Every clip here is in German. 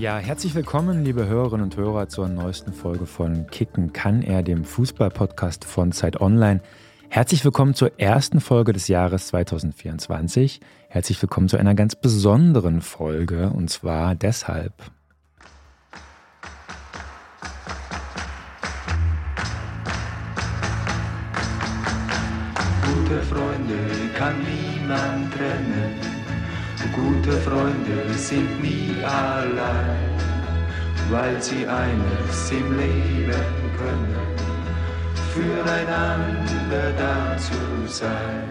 Ja, herzlich willkommen, liebe Hörerinnen und Hörer, zur neuesten Folge von Kicken kann er, dem Fußball-Podcast von Zeit Online. Herzlich willkommen zur ersten Folge des Jahres 2024. Herzlich willkommen zu einer ganz besonderen Folge und zwar deshalb. Gute Freunde kann niemand trennen. Gute Freunde sind nie allein, weil sie eines im Leben können, füreinander da zu sein.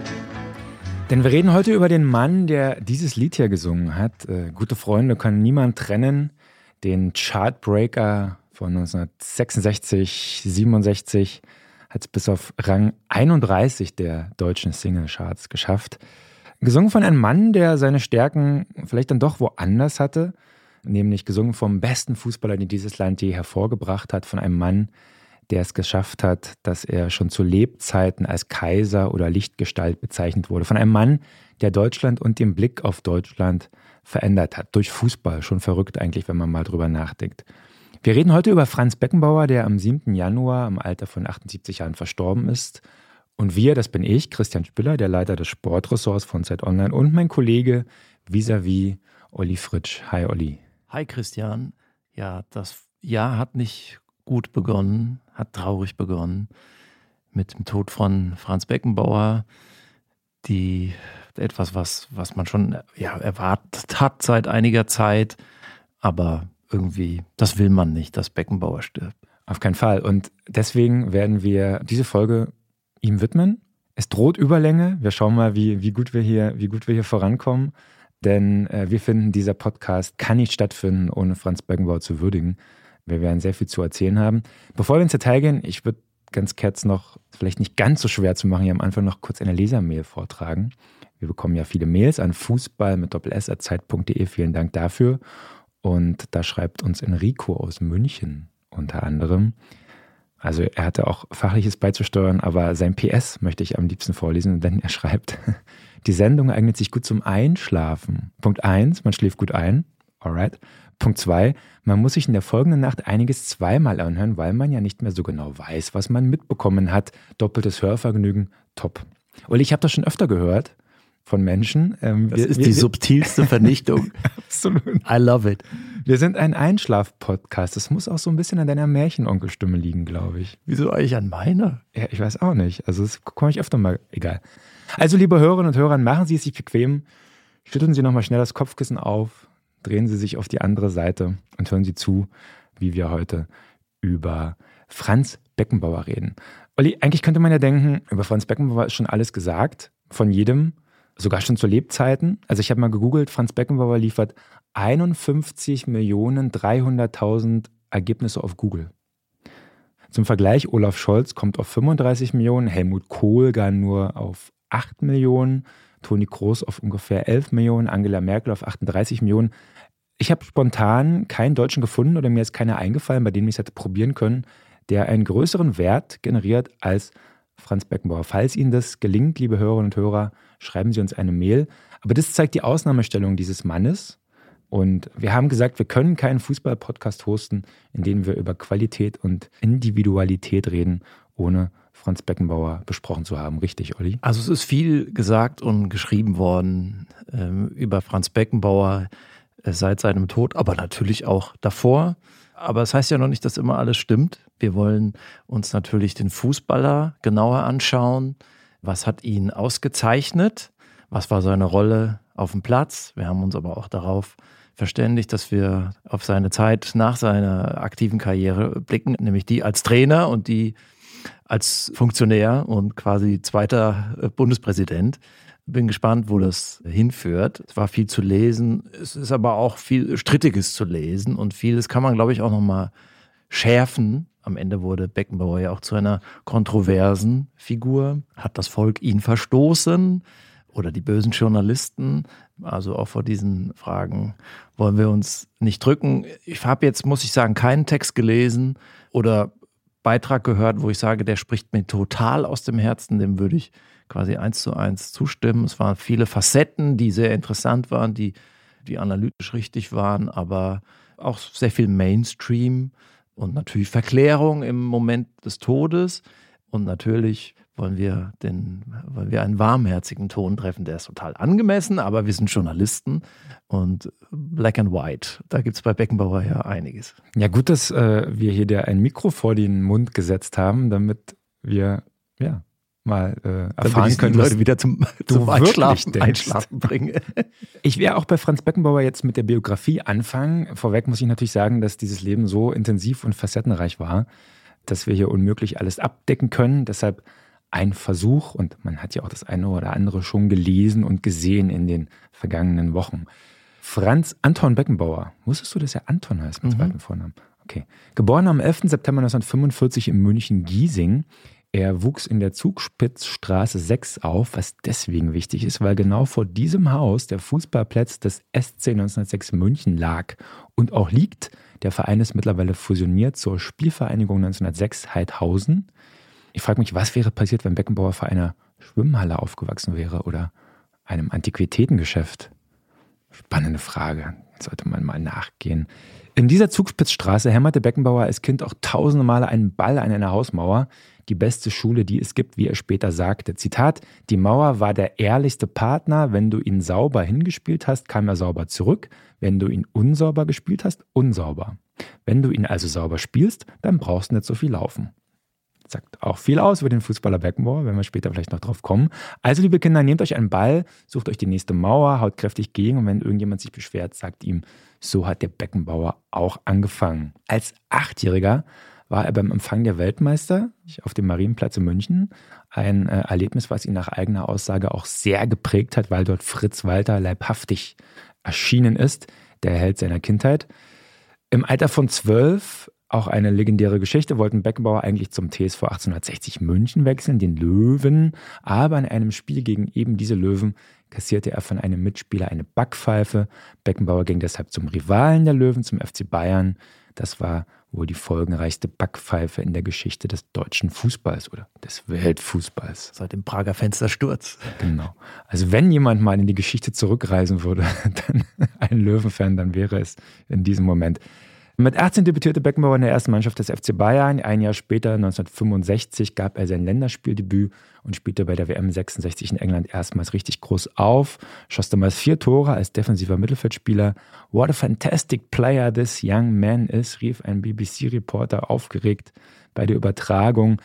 Denn wir reden heute über den Mann, der dieses Lied hier gesungen hat. Äh, Gute Freunde kann niemand trennen. Den Chartbreaker von 1966, 67 hat es bis auf Rang 31 der deutschen Single-Charts geschafft. Gesungen von einem Mann, der seine Stärken vielleicht dann doch woanders hatte, nämlich gesungen vom besten Fußballer, den dieses Land je hervorgebracht hat, von einem Mann, der es geschafft hat, dass er schon zu Lebzeiten als Kaiser oder Lichtgestalt bezeichnet wurde. Von einem Mann, der Deutschland und den Blick auf Deutschland verändert hat. Durch Fußball. Schon verrückt eigentlich, wenn man mal drüber nachdenkt. Wir reden heute über Franz Beckenbauer, der am 7. Januar im Alter von 78 Jahren verstorben ist. Und wir, das bin ich, Christian Spiller, der Leiter des Sportressorts von Zeit Online und mein Kollege vis-à-vis Olli Fritsch. Hi Olli. Hi Christian. Ja, das Jahr hat nicht gut begonnen, hat traurig begonnen mit dem Tod von Franz Beckenbauer, die etwas, was, was man schon ja, erwartet hat seit einiger Zeit, aber irgendwie, das will man nicht, dass Beckenbauer stirbt. Auf keinen Fall. Und deswegen werden wir diese Folge ihm widmen. Es droht Überlänge. Wir schauen mal, wie, wie, gut, wir hier, wie gut wir hier vorankommen. Denn äh, wir finden, dieser Podcast kann nicht stattfinden, ohne Franz Beckenbauer zu würdigen. Wir werden sehr viel zu erzählen haben. Bevor wir ins Detail gehen, ich würde ganz kurz noch, vielleicht nicht ganz so schwer zu machen, hier am Anfang noch kurz eine Lesermail vortragen. Wir bekommen ja viele Mails an fußball mit doppels.zeit.de. Vielen Dank dafür. Und da schreibt uns Enrico aus München unter anderem. Also er hatte auch Fachliches beizusteuern, aber sein PS möchte ich am liebsten vorlesen, denn er schreibt, die Sendung eignet sich gut zum Einschlafen. Punkt 1, man schläft gut ein. Alright. Punkt 2, man muss sich in der folgenden Nacht einiges zweimal anhören, weil man ja nicht mehr so genau weiß, was man mitbekommen hat. Doppeltes Hörvergnügen, top. Und ich habe das schon öfter gehört von Menschen. Ähm, das wir, ist wir, die subtilste Vernichtung. Absolut. I love it. Wir sind ein Einschlaf-Podcast. Das muss auch so ein bisschen an deiner Märchenonkelstimme liegen, glaube ich. Wieso eigentlich an meiner? Ja, ich weiß auch nicht. Also das komme ich öfter mal. Egal. Also, liebe Hörerinnen und Hörer, machen Sie es sich bequem. Schütteln Sie nochmal schnell das Kopfkissen auf. Drehen Sie sich auf die andere Seite und hören Sie zu, wie wir heute über Franz Beckenbauer reden. Olli, eigentlich könnte man ja denken, über Franz Beckenbauer ist schon alles gesagt. Von jedem sogar schon zu Lebzeiten. Also ich habe mal gegoogelt, Franz Beckenbauer liefert 51 Millionen 300.000 Ergebnisse auf Google. Zum Vergleich, Olaf Scholz kommt auf 35 Millionen, Helmut Kohl gar nur auf 8 Millionen, Toni Kroos auf ungefähr 11 Millionen, Angela Merkel auf 38 Millionen. Ich habe spontan keinen Deutschen gefunden oder mir ist keiner eingefallen, bei dem ich es hätte probieren können, der einen größeren Wert generiert als Franz Beckenbauer. Falls Ihnen das gelingt, liebe Hörerinnen und Hörer, schreiben Sie uns eine Mail. Aber das zeigt die Ausnahmestellung dieses Mannes. Und wir haben gesagt, wir können keinen Fußball-Podcast hosten, in dem wir über Qualität und Individualität reden, ohne Franz Beckenbauer besprochen zu haben. Richtig, Olli? Also es ist viel gesagt und geschrieben worden ähm, über Franz Beckenbauer äh, seit seinem Tod, aber natürlich auch davor. Aber es das heißt ja noch nicht, dass immer alles stimmt. Wir wollen uns natürlich den Fußballer genauer anschauen. Was hat ihn ausgezeichnet? Was war seine Rolle auf dem Platz? Wir haben uns aber auch darauf verständigt, dass wir auf seine Zeit nach seiner aktiven Karriere blicken, nämlich die als Trainer und die als Funktionär und quasi zweiter äh, Bundespräsident. Bin gespannt, wo das hinführt. Es war viel zu lesen. Es ist aber auch viel Strittiges zu lesen und vieles kann man, glaube ich, auch nochmal schärfen am Ende wurde Beckenbauer ja auch zu einer kontroversen Figur. Hat das Volk ihn verstoßen oder die bösen Journalisten? Also auch vor diesen Fragen wollen wir uns nicht drücken. Ich habe jetzt, muss ich sagen, keinen Text gelesen oder Beitrag gehört, wo ich sage, der spricht mir total aus dem Herzen, dem würde ich quasi eins zu eins zustimmen. Es waren viele Facetten, die sehr interessant waren, die, die analytisch richtig waren, aber auch sehr viel Mainstream und natürlich Verklärung im Moment des Todes. Und natürlich wollen wir, den, wollen wir einen warmherzigen Ton treffen, der ist total angemessen, aber wir sind Journalisten und Black and White, da gibt es bei Beckenbauer ja einiges. Ja, gut, dass äh, wir hier der ein Mikro vor den Mund gesetzt haben, damit wir ja mal äh, erfahren können, die Leute wieder zum, zum Einschlafen, Einschlafen bringen. ich werde auch bei Franz Beckenbauer jetzt mit der Biografie anfangen. Vorweg muss ich natürlich sagen, dass dieses Leben so intensiv und facettenreich war, dass wir hier unmöglich alles abdecken können. Deshalb ein Versuch und man hat ja auch das eine oder andere schon gelesen und gesehen in den vergangenen Wochen. Franz Anton Beckenbauer. Wusstest du, dass er Anton heißt mit mhm. zweiten Vornamen? Okay. Geboren am 11. September 1945 in München-Giesing. Er wuchs in der Zugspitzstraße 6 auf, was deswegen wichtig ist, weil genau vor diesem Haus der Fußballplatz des SC 1906 München lag und auch liegt. Der Verein ist mittlerweile fusioniert zur Spielvereinigung 1906 Heidhausen. Ich frage mich, was wäre passiert, wenn Beckenbauer vor einer Schwimmhalle aufgewachsen wäre oder einem Antiquitätengeschäft? Spannende Frage. Sollte man mal nachgehen. In dieser Zugspitzstraße hämmerte Beckenbauer als Kind auch tausende Male einen Ball an einer Hausmauer. Die beste Schule, die es gibt, wie er später sagte. Zitat: Die Mauer war der ehrlichste Partner. Wenn du ihn sauber hingespielt hast, kam er sauber zurück. Wenn du ihn unsauber gespielt hast, unsauber. Wenn du ihn also sauber spielst, dann brauchst du nicht so viel laufen. Sagt auch viel aus über den Fußballer Beckenbauer, wenn wir später vielleicht noch drauf kommen. Also, liebe Kinder, nehmt euch einen Ball, sucht euch die nächste Mauer, haut kräftig gegen und wenn irgendjemand sich beschwert, sagt ihm, so hat der Beckenbauer auch angefangen. Als Achtjähriger war er beim Empfang der Weltmeister auf dem Marienplatz in München. Ein äh, Erlebnis, was ihn nach eigener Aussage auch sehr geprägt hat, weil dort Fritz Walter leibhaftig erschienen ist, der Held seiner Kindheit. Im Alter von zwölf auch eine legendäre Geschichte, wollten Beckenbauer eigentlich zum TSV 1860 München wechseln, den Löwen, aber in einem Spiel gegen eben diese Löwen kassierte er von einem Mitspieler eine Backpfeife. Beckenbauer ging deshalb zum Rivalen der Löwen, zum FC Bayern. Das war wohl die folgenreichste Backpfeife in der Geschichte des deutschen Fußballs oder des Weltfußballs. Seit dem Prager Fenstersturz. Genau. Also wenn jemand mal in die Geschichte zurückreisen würde, dann ein Löwenfan, dann wäre es in diesem Moment. Mit 18 debütierte Beckenbauer in der ersten Mannschaft des FC Bayern. Ein Jahr später, 1965, gab er sein Länderspieldebüt und spielte bei der WM 66 in England erstmals richtig groß auf. Schoss damals vier Tore als defensiver Mittelfeldspieler. What a fantastic player this young man is, rief ein BBC-Reporter aufgeregt bei der Übertragung.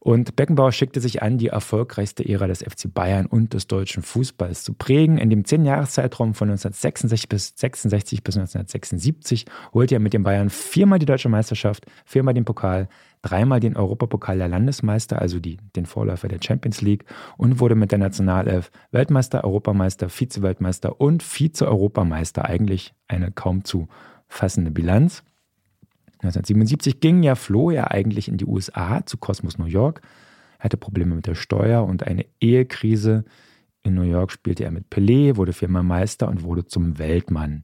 Und Beckenbauer schickte sich an, die erfolgreichste Ära des FC Bayern und des deutschen Fußballs zu prägen. In dem Zehnjahreszeitraum von 1966 bis, 66 bis 1976 holte er mit den Bayern viermal die deutsche Meisterschaft, viermal den Pokal, dreimal den Europapokal der Landesmeister, also die, den Vorläufer der Champions League, und wurde mit der Nationalelf Weltmeister, Europameister, Vize-Weltmeister und Vize-Europameister. Eigentlich eine kaum zu fassende Bilanz. 1977 ging ja, floh er eigentlich in die USA zu Cosmos New York. Er hatte Probleme mit der Steuer und eine Ehekrise. In New York spielte er mit Pelé, wurde viermal Meister und wurde zum Weltmann.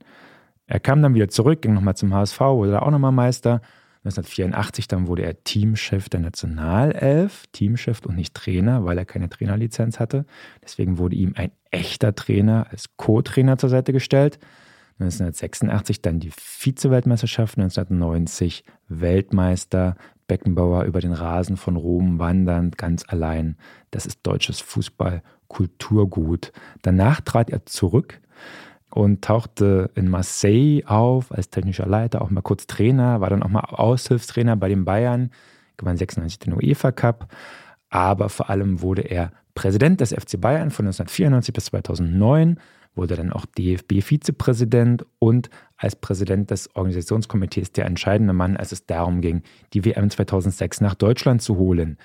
Er kam dann wieder zurück, ging nochmal zum HSV, wurde da auch nochmal Meister. 1984 dann wurde er Teamchef der Nationalelf, Teamchef und nicht Trainer, weil er keine Trainerlizenz hatte. Deswegen wurde ihm ein echter Trainer als Co-Trainer zur Seite gestellt. 1986 dann die Vize-Weltmeisterschaft, 1990 Weltmeister, Beckenbauer über den Rasen von Rom wandernd, ganz allein. Das ist deutsches Fußball-Kulturgut. Danach trat er zurück und tauchte in Marseille auf als technischer Leiter, auch mal kurz Trainer, war dann auch mal Aushilfstrainer bei den Bayern, gewann 96 den UEFA Cup, aber vor allem wurde er Präsident des FC Bayern von 1994 bis 2009 wurde dann auch DFB-Vizepräsident und als Präsident des Organisationskomitees der entscheidende Mann, als es darum ging, die WM 2006 nach Deutschland zu holen.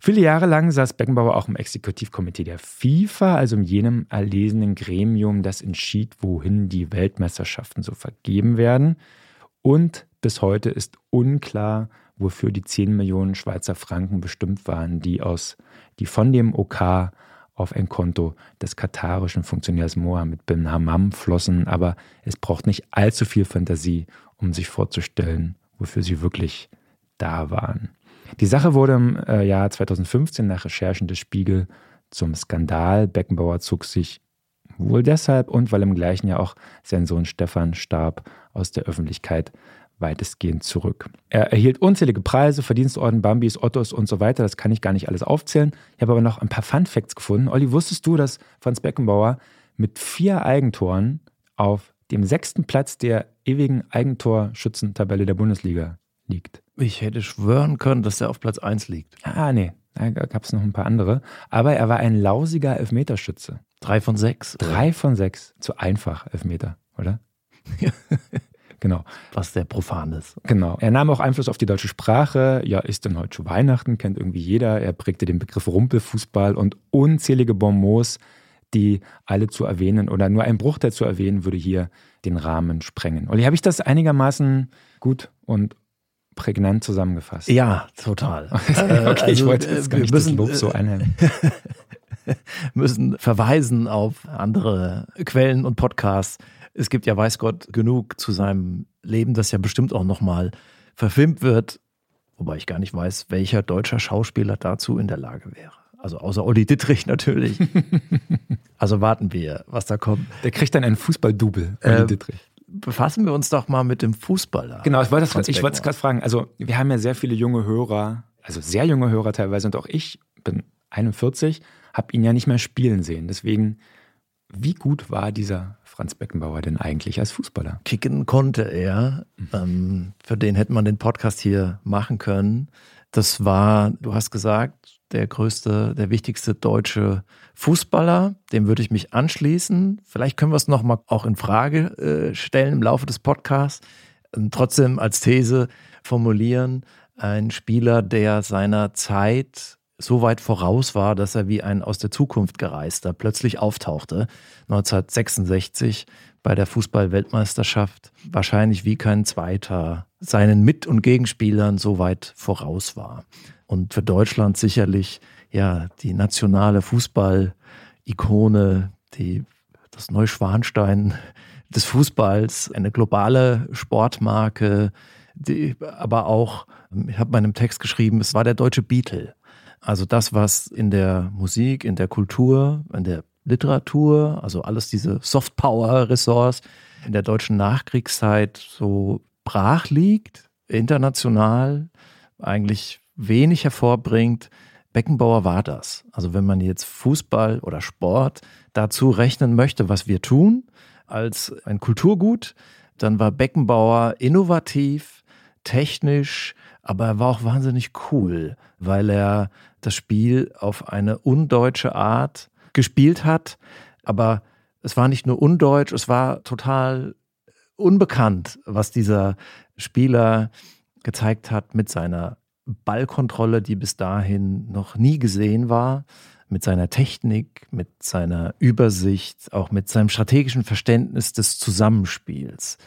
Viele Jahre lang saß Beckenbauer auch im Exekutivkomitee der FIFA, also in jenem erlesenen Gremium, das entschied, wohin die Weltmeisterschaften so vergeben werden. Und bis heute ist unklar, wofür die 10 Millionen Schweizer Franken bestimmt waren, die, aus, die von dem OK auf ein Konto des katarischen Funktionärs Mohammed bin Hammam flossen, aber es braucht nicht allzu viel Fantasie, um sich vorzustellen, wofür sie wirklich da waren. Die Sache wurde im äh, Jahr 2015 nach Recherchen des Spiegel zum Skandal. Beckenbauer zog sich wohl deshalb und weil im gleichen Jahr auch sein Sohn Stefan starb aus der Öffentlichkeit weitestgehend zurück. Er erhielt unzählige Preise, Verdienstorden, Bambis, Ottos und so weiter. Das kann ich gar nicht alles aufzählen. Ich habe aber noch ein paar Fun Facts gefunden. Olli, wusstest du, dass Franz Beckenbauer mit vier Eigentoren auf dem sechsten Platz der ewigen Eigentorschützentabelle der Bundesliga liegt? Ich hätte schwören können, dass er auf Platz 1 liegt. Ah, nee. Da gab es noch ein paar andere. Aber er war ein lausiger Elfmeterschütze. Drei von sechs. Drei von sechs. Zu einfach Elfmeter, oder? Genau. Was sehr profan ist. Genau. Er nahm auch Einfluss auf die deutsche Sprache. Ja, ist denn heute schon Weihnachten? Kennt irgendwie jeder. Er prägte den Begriff Rumpelfußball und unzählige Bonmots, die alle zu erwähnen oder nur ein Bruchteil zu erwähnen, würde hier den Rahmen sprengen. Olli, habe ich das einigermaßen gut und prägnant zusammengefasst? Ja, total. okay, also, ich wollte jetzt gar nicht müssen, das Lob so einhängen. müssen verweisen auf andere Quellen und Podcasts es gibt ja, weiß Gott, genug zu seinem Leben, das ja bestimmt auch nochmal verfilmt wird. Wobei ich gar nicht weiß, welcher deutscher Schauspieler dazu in der Lage wäre. Also außer Olli Dittrich natürlich. also warten wir, was da kommt. Der kriegt dann einen Fußballdouble, Olli äh, Dittrich. Befassen wir uns doch mal mit dem Fußballer. Genau, ich wollte es gerade fragen. Also wir haben ja sehr viele junge Hörer, also sehr junge Hörer teilweise und auch ich bin 41, habe ihn ja nicht mehr spielen sehen. Deswegen, wie gut war dieser Franz Beckenbauer denn eigentlich als Fußballer? Kicken konnte er. Ähm, für den hätte man den Podcast hier machen können. Das war, du hast gesagt, der größte, der wichtigste deutsche Fußballer. Dem würde ich mich anschließen. Vielleicht können wir es nochmal auch in Frage äh, stellen im Laufe des Podcasts. Ähm, trotzdem als These formulieren. Ein Spieler, der seiner Zeit so weit voraus war, dass er wie ein aus der Zukunft gereister plötzlich auftauchte. 1966 bei der Fußball-Weltmeisterschaft wahrscheinlich wie kein zweiter seinen Mit- und Gegenspielern so weit voraus war. Und für Deutschland sicherlich ja die nationale Fußball-Ikone, die, das Neuschwanstein des Fußballs, eine globale Sportmarke, die, aber auch, ich habe meinem Text geschrieben, es war der deutsche Beatle. Also das, was in der Musik, in der Kultur, in der Literatur, also alles diese Softpower-Ressorts in der deutschen Nachkriegszeit so brach liegt, international eigentlich wenig hervorbringt. Beckenbauer war das. Also wenn man jetzt Fußball oder Sport dazu rechnen möchte, was wir tun, als ein Kulturgut, dann war Beckenbauer innovativ, technisch, aber er war auch wahnsinnig cool, weil er das Spiel auf eine undeutsche Art gespielt hat. Aber es war nicht nur undeutsch, es war total unbekannt, was dieser Spieler gezeigt hat mit seiner Ballkontrolle, die bis dahin noch nie gesehen war, mit seiner Technik, mit seiner Übersicht, auch mit seinem strategischen Verständnis des Zusammenspiels.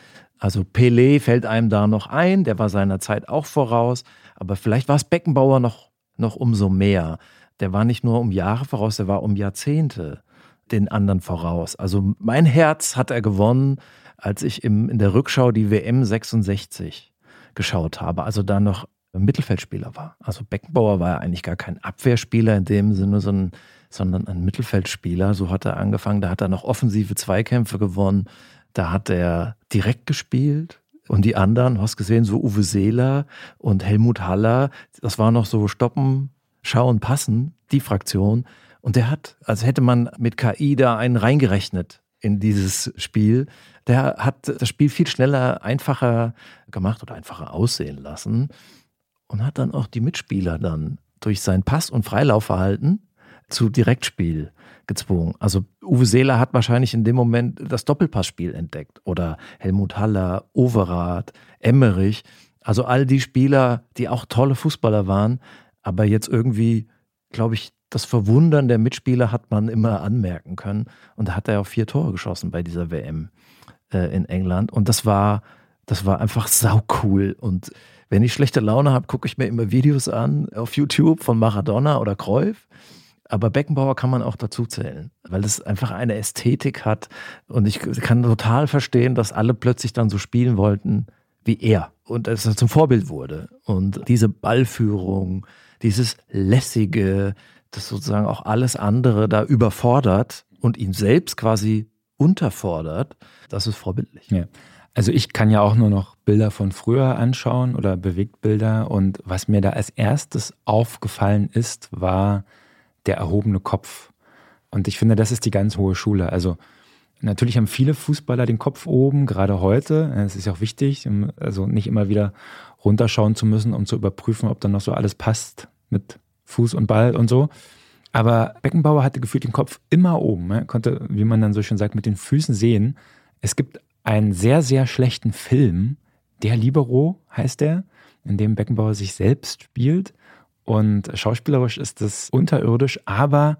Also Pelé fällt einem da noch ein, der war seiner Zeit auch voraus, aber vielleicht war es Beckenbauer noch, noch umso mehr. Der war nicht nur um Jahre voraus, der war um Jahrzehnte den anderen voraus. Also mein Herz hat er gewonnen, als ich im, in der Rückschau die WM 66 geschaut habe, also da noch Mittelfeldspieler war. Also Beckenbauer war ja eigentlich gar kein Abwehrspieler in dem Sinne, sondern, sondern ein Mittelfeldspieler. So hat er angefangen. Da hat er noch offensive Zweikämpfe gewonnen. Da hat er direkt gespielt. Und die anderen, hast gesehen, so Uwe Seeler und Helmut Haller, das war noch so Stoppen, Schauen, Passen, die Fraktion. Und der hat, als hätte man mit KI da einen reingerechnet in dieses Spiel. Der hat das Spiel viel schneller, einfacher gemacht oder einfacher aussehen lassen und hat dann auch die Mitspieler dann durch sein Pass- und Freilaufverhalten zu Direktspiel gezwungen. Also Uwe Seeler hat wahrscheinlich in dem Moment das Doppelpassspiel entdeckt oder Helmut Haller, Overath, Emmerich. Also all die Spieler, die auch tolle Fußballer waren, aber jetzt irgendwie, glaube ich, das Verwundern der Mitspieler hat man immer anmerken können. Und da hat er auch vier Tore geschossen bei dieser WM äh, in England. Und das war Das war einfach saucool. Und wenn ich schlechte Laune habe, gucke ich mir immer Videos an auf YouTube von Maradona oder Cruyff. Aber Beckenbauer kann man auch dazu zählen, weil es einfach eine Ästhetik hat. Und ich kann total verstehen, dass alle plötzlich dann so spielen wollten wie er. Und er zum Vorbild wurde. Und diese Ballführung, dieses lässige, das sozusagen auch alles andere da überfordert und ihn selbst quasi unterfordert, das ist vorbildlich. Ja. Also ich kann ja auch nur noch Bilder von früher anschauen oder Bewegtbilder und was mir da als erstes aufgefallen ist, war der erhobene Kopf. Und ich finde, das ist die ganz hohe Schule. Also natürlich haben viele Fußballer den Kopf oben, gerade heute. Es ist auch wichtig, also nicht immer wieder runterschauen zu müssen, um zu überprüfen, ob dann noch so alles passt mit Fuß und Ball und so. Aber Beckenbauer hatte gefühlt den Kopf immer oben. Er konnte, wie man dann so schön sagt, mit den Füßen sehen. Es gibt einen sehr, sehr schlechten Film, Der Libero heißt der, in dem Beckenbauer sich selbst spielt. Und schauspielerisch ist das unterirdisch, aber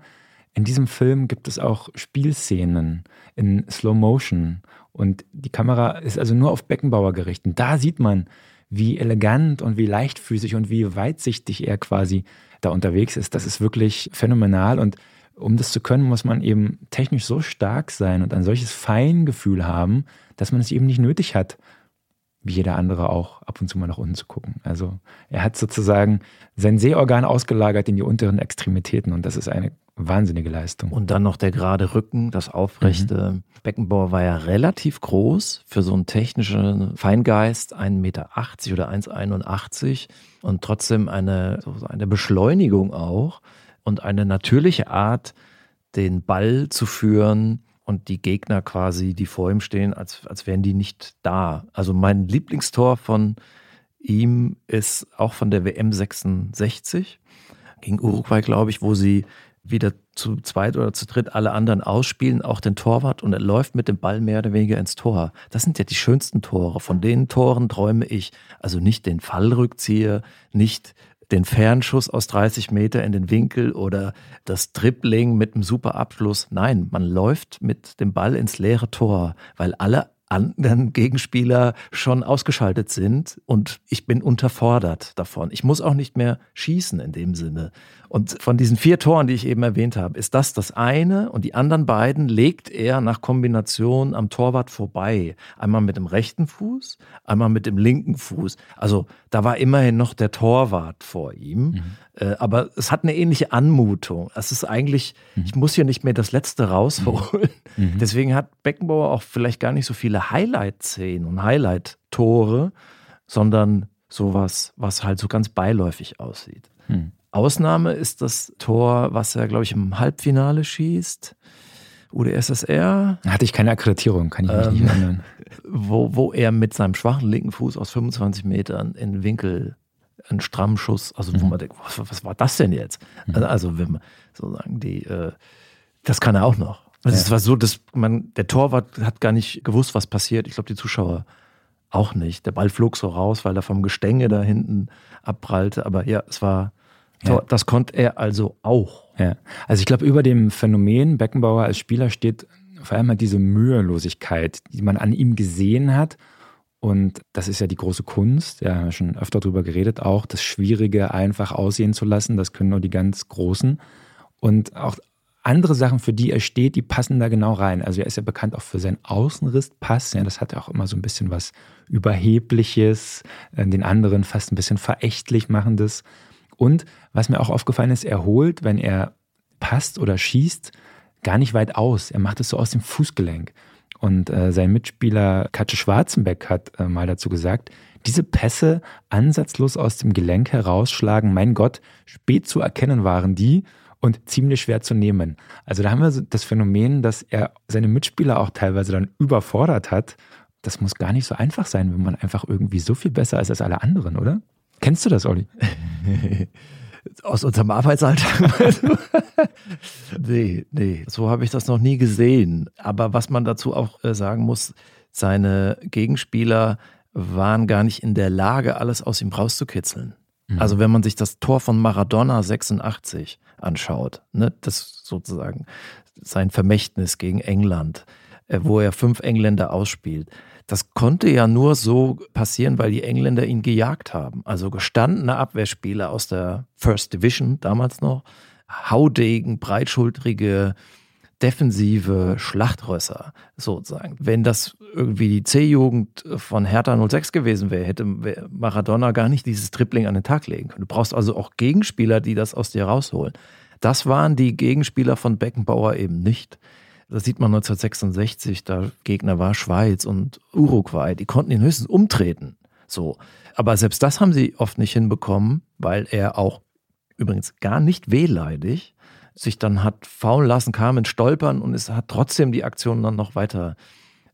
in diesem Film gibt es auch Spielszenen in Slow Motion. Und die Kamera ist also nur auf Beckenbauer gerichtet. Da sieht man, wie elegant und wie leichtfüßig und wie weitsichtig er quasi da unterwegs ist. Das ist wirklich phänomenal. Und um das zu können, muss man eben technisch so stark sein und ein solches Feingefühl haben, dass man es eben nicht nötig hat, wie jeder andere auch, ab und zu mal nach unten zu gucken. Also er hat sozusagen sein Sehorgan ausgelagert in die unteren Extremitäten und das ist eine wahnsinnige Leistung. Und dann noch der gerade Rücken, das aufrechte. Mhm. Beckenbauer war ja relativ groß für so einen technischen Feingeist, 1,80 Meter oder 1,81 und trotzdem eine, so eine Beschleunigung auch und eine natürliche Art, den Ball zu führen, und die Gegner quasi, die vor ihm stehen, als, als wären die nicht da. Also mein Lieblingstor von ihm ist auch von der WM 66 gegen Uruguay, glaube ich, wo sie wieder zu zweit oder zu dritt alle anderen ausspielen, auch den Torwart und er läuft mit dem Ball mehr oder weniger ins Tor. Das sind ja die schönsten Tore. Von den Toren träume ich. Also nicht den Fallrückzieher, nicht den Fernschuss aus 30 Meter in den Winkel oder das Dribbling mit einem super Abschluss. Nein, man läuft mit dem Ball ins leere Tor, weil alle anderen Gegenspieler schon ausgeschaltet sind und ich bin unterfordert davon. Ich muss auch nicht mehr schießen in dem Sinne. Und von diesen vier Toren, die ich eben erwähnt habe, ist das das eine und die anderen beiden legt er nach Kombination am Torwart vorbei. Einmal mit dem rechten Fuß, einmal mit dem linken Fuß. Also da war immerhin noch der Torwart vor ihm. Mhm. Äh, aber es hat eine ähnliche Anmutung. Es ist eigentlich, mhm. ich muss hier nicht mehr das Letzte rausholen. Mhm. mhm. Deswegen hat Beckenbauer auch vielleicht gar nicht so viele Highlight-Szenen und Highlight-Tore, sondern sowas, was halt so ganz beiläufig aussieht. Mhm. Ausnahme ist das Tor, was er, glaube ich, im Halbfinale schießt. UdSSR. Hatte ich keine Akkreditierung, kann ich mich ähm, nicht erinnern. Wo, wo er mit seinem schwachen linken Fuß aus 25 Metern in den Winkel einen strammen Schuss, also wo mhm. man denkt, was, was, war das denn jetzt? Mhm. Also, also, wenn man sozusagen die, äh, das kann er auch noch. Also ja. Es war so, dass man, der Torwart hat gar nicht gewusst, was passiert. Ich glaube, die Zuschauer auch nicht. Der Ball flog so raus, weil er vom Gestänge da hinten abprallte. Aber ja, es war, ja. Das konnte er also auch. Ja. Also ich glaube, über dem Phänomen Beckenbauer als Spieler steht vor allem halt diese Mühelosigkeit, die man an ihm gesehen hat. Und das ist ja die große Kunst, ja, haben schon öfter darüber geredet, auch das Schwierige einfach aussehen zu lassen, das können nur die ganz Großen. Und auch andere Sachen, für die er steht, die passen da genau rein. Also er ist ja bekannt auch für seinen Außenrisspass. Ja, das hat ja auch immer so ein bisschen was Überhebliches, äh, den anderen fast ein bisschen verächtlich machendes. Und was mir auch aufgefallen ist, er holt, wenn er passt oder schießt, gar nicht weit aus. Er macht es so aus dem Fußgelenk. Und äh, sein Mitspieler Katze Schwarzenbeck hat äh, mal dazu gesagt, diese Pässe ansatzlos aus dem Gelenk herausschlagen, mein Gott, spät zu erkennen waren die und ziemlich schwer zu nehmen. Also da haben wir das Phänomen, dass er seine Mitspieler auch teilweise dann überfordert hat. Das muss gar nicht so einfach sein, wenn man einfach irgendwie so viel besser ist als alle anderen, oder? Kennst du das, Olli? Aus unserem Arbeitsalltag? nee, nee, so habe ich das noch nie gesehen. Aber was man dazu auch äh, sagen muss, seine Gegenspieler waren gar nicht in der Lage, alles aus ihm rauszukitzeln. Mhm. Also wenn man sich das Tor von Maradona 86 anschaut, ne, das sozusagen sein Vermächtnis gegen England, äh, wo er fünf Engländer ausspielt. Das konnte ja nur so passieren, weil die Engländer ihn gejagt haben. Also gestandene Abwehrspieler aus der First Division damals noch, haudegen, breitschultrige, defensive Schlachtrösser sozusagen. Wenn das irgendwie die C-Jugend von Hertha 06 gewesen wäre, hätte Maradona gar nicht dieses Tripling an den Tag legen können. Du brauchst also auch Gegenspieler, die das aus dir rausholen. Das waren die Gegenspieler von Beckenbauer eben nicht. Das sieht man 1966, da Gegner war Schweiz und Uruguay. Die konnten ihn höchstens umtreten. So. Aber selbst das haben sie oft nicht hinbekommen, weil er auch übrigens gar nicht wehleidig sich dann hat faulen lassen, kam in Stolpern und es hat trotzdem die Aktion dann noch weiter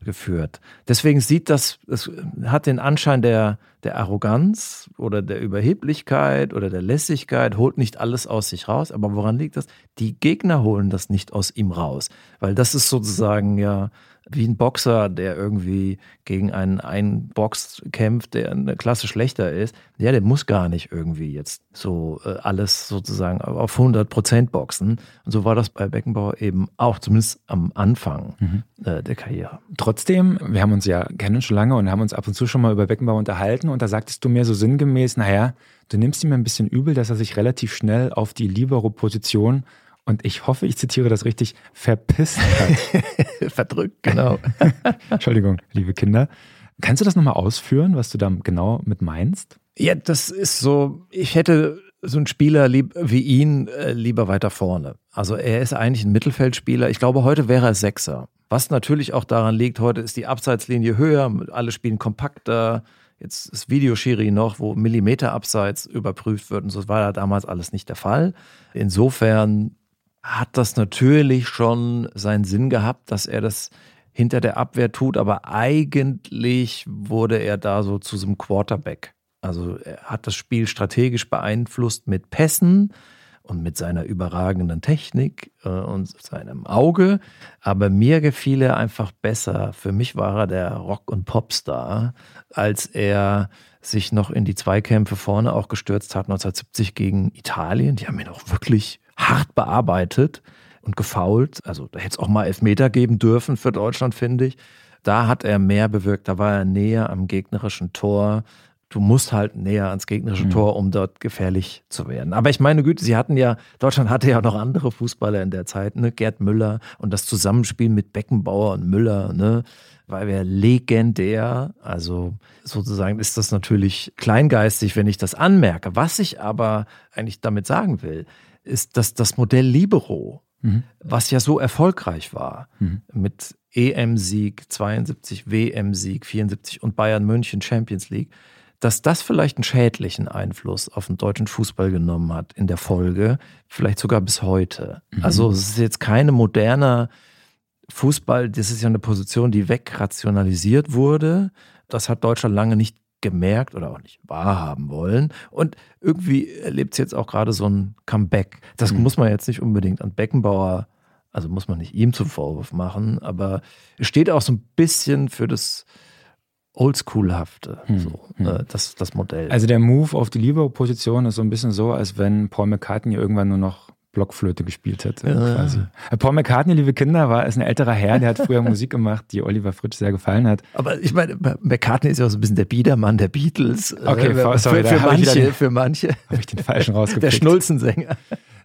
geführt. Deswegen sieht das, es hat den Anschein der, der Arroganz oder der Überheblichkeit oder der Lässigkeit, holt nicht alles aus sich raus. Aber woran liegt das? Die Gegner holen das nicht aus ihm raus, weil das ist sozusagen ja wie ein Boxer, der irgendwie gegen einen Einbox kämpft, der eine Klasse schlechter ist. Ja, der muss gar nicht irgendwie jetzt so äh, alles sozusagen auf 100 Prozent boxen. Und so war das bei Beckenbauer eben auch, zumindest am Anfang mhm. äh, der Karriere. Trotzdem, wir haben uns ja kennen schon lange und haben uns ab und zu schon mal über Beckenbauer unterhalten und da sagtest du mir so sinngemäß, naja, du nimmst ihm ein bisschen übel, dass er sich relativ schnell auf die Libero-Position und ich hoffe, ich zitiere das richtig, verpisst hat. Verdrückt, genau. Entschuldigung, liebe Kinder. Kannst du das nochmal ausführen, was du da genau mit meinst? Ja, das ist so, ich hätte so einen Spieler lieb, wie ihn äh, lieber weiter vorne. Also er ist eigentlich ein Mittelfeldspieler. Ich glaube, heute wäre er Sechser. Was natürlich auch daran liegt, heute ist die Abseitslinie höher, alle spielen kompakter. Jetzt ist Videoschiri noch, wo Millimeter Abseits überprüft wird und so war da damals alles nicht der Fall. Insofern hat das natürlich schon seinen Sinn gehabt, dass er das hinter der Abwehr tut, aber eigentlich wurde er da so zu so einem Quarterback. Also er hat das Spiel strategisch beeinflusst mit Pässen und mit seiner überragenden Technik äh, und seinem Auge. Aber mir gefiel er einfach besser. Für mich war er der Rock- und Popstar, als er sich noch in die Zweikämpfe vorne auch gestürzt hat, 1970 gegen Italien. Die haben ihn auch wirklich hart bearbeitet und gefault. Also da hätte es auch mal Elfmeter geben dürfen für Deutschland, finde ich. Da hat er mehr bewirkt, da war er näher am gegnerischen Tor. Du musst halt näher ans gegnerische mhm. Tor, um dort gefährlich zu werden. Aber ich meine Güte, sie hatten ja, Deutschland hatte ja noch andere Fußballer in der Zeit, ne? Gerd Müller und das Zusammenspiel mit Beckenbauer und Müller, ne? War ja legendär. Also sozusagen ist das natürlich kleingeistig, wenn ich das anmerke. Was ich aber eigentlich damit sagen will, ist, dass das Modell Libero, mhm. was ja so erfolgreich war, mhm. mit EM-Sieg 72, WM-Sieg 74 und Bayern München Champions League, dass das vielleicht einen schädlichen Einfluss auf den deutschen Fußball genommen hat in der Folge, vielleicht sogar bis heute. Mhm. Also es ist jetzt keine moderne Fußball, das ist ja eine Position, die wegrationalisiert wurde. Das hat Deutschland lange nicht gemerkt oder auch nicht wahrhaben wollen. Und irgendwie erlebt es jetzt auch gerade so ein Comeback. Das mhm. muss man jetzt nicht unbedingt an Beckenbauer, also muss man nicht ihm zum Vorwurf machen, aber es steht auch so ein bisschen für das Oldschool-hafte, hm. so, hm. Äh, das, das Modell. Also der Move auf die Libero-Position ist so ein bisschen so, als wenn Paul McCartney irgendwann nur noch Blockflöte gespielt hätte, ja. quasi. Äh, Paul McCartney, liebe Kinder, war ist ein älterer Herr, der hat früher Musik gemacht, die Oliver Fritsch sehr gefallen hat. Aber ich meine, McCartney ist ja auch so ein bisschen der Biedermann der Beatles. Okay, äh, sorry, für, für manche, den, für manche. Habe ich den falschen rausgepickt. Der Schnulzensänger.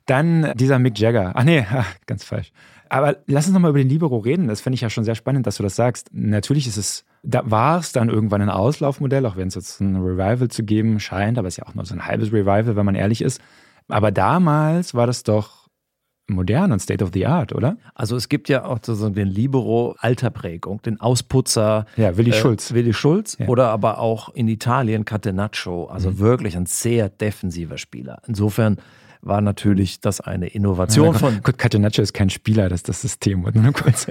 Dann dieser Mick Jagger. Ach nee, ach, ganz falsch. Aber lass uns nochmal über den Libero reden. Das finde ich ja schon sehr spannend, dass du das sagst. Natürlich ist es, da war es dann irgendwann ein Auslaufmodell, auch wenn es jetzt ein Revival zu geben scheint, aber es ist ja auch nur so ein halbes Revival, wenn man ehrlich ist. Aber damals war das doch modern und State of the Art, oder? Also es gibt ja auch so den Libero alter Prägung, den Ausputzer. Ja, Willi äh, Schulz. Willi Schulz ja. oder aber auch in Italien Catenaccio, also mhm. wirklich ein sehr defensiver Spieler. Insofern war natürlich das eine Innovation ja, von. Catenaccio ist kein Spieler, das ist das System. Kurz,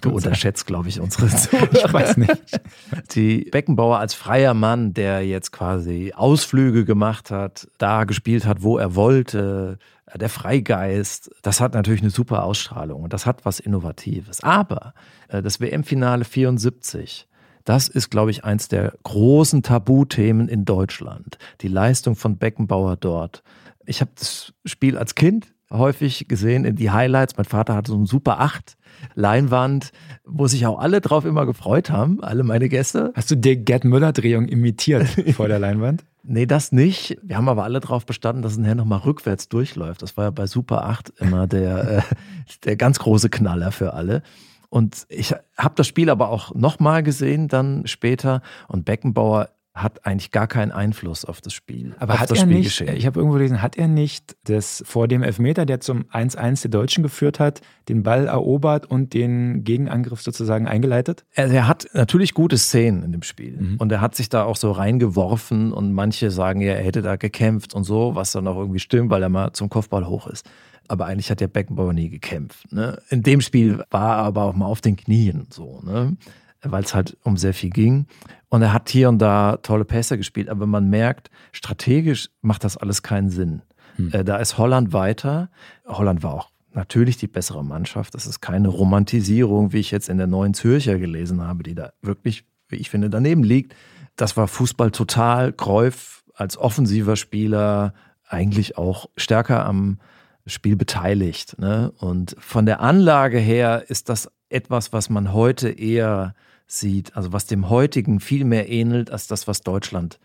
du unterschätzt, glaube ich, unsere Zone. Ich weiß nicht. Die Beckenbauer als freier Mann, der jetzt quasi Ausflüge gemacht hat, da gespielt hat, wo er wollte, der Freigeist, das hat natürlich eine super Ausstrahlung und das hat was Innovatives. Aber äh, das WM-Finale 74, Das ist, glaube ich, eins der großen Tabuthemen in Deutschland. Die Leistung von Beckenbauer dort. Ich habe das Spiel als Kind häufig gesehen in die Highlights. Mein Vater hatte so ein Super 8 Leinwand, wo sich auch alle drauf immer gefreut haben, alle meine Gäste. Hast du die Gerd Müller-Drehung imitiert vor der Leinwand? Nee, das nicht. Wir haben aber alle darauf bestanden, dass es nachher nochmal rückwärts durchläuft. Das war ja bei Super 8 immer der, äh, der ganz große Knaller für alle. Und ich habe das Spiel aber auch nochmal gesehen dann später und Beckenbauer hat eigentlich gar keinen Einfluss auf das Spiel. Aber hat er nicht, ich habe irgendwo gelesen, hat er nicht das vor dem Elfmeter, der zum 1-1 der Deutschen geführt hat, den Ball erobert und den Gegenangriff sozusagen eingeleitet? Also er hat natürlich gute Szenen in dem Spiel mhm. und er hat sich da auch so reingeworfen und manche sagen ja, er hätte da gekämpft und so, was dann auch irgendwie stimmt, weil er mal zum Kopfball hoch ist. Aber eigentlich hat der Beckenbauer nie gekämpft. Ne? In dem Spiel war er aber auch mal auf den Knien so. Ne? weil es halt um sehr viel ging. Und er hat hier und da tolle Pässe gespielt, aber man merkt, strategisch macht das alles keinen Sinn. Hm. Äh, da ist Holland weiter. Holland war auch natürlich die bessere Mannschaft. Das ist keine Romantisierung, wie ich jetzt in der neuen Zürcher gelesen habe, die da wirklich, wie ich finde, daneben liegt. Das war Fußball total. Kreuf als offensiver Spieler eigentlich auch stärker am Spiel beteiligt. Ne? Und von der Anlage her ist das etwas, was man heute eher sieht, also was dem heutigen viel mehr ähnelt als das, was Deutschland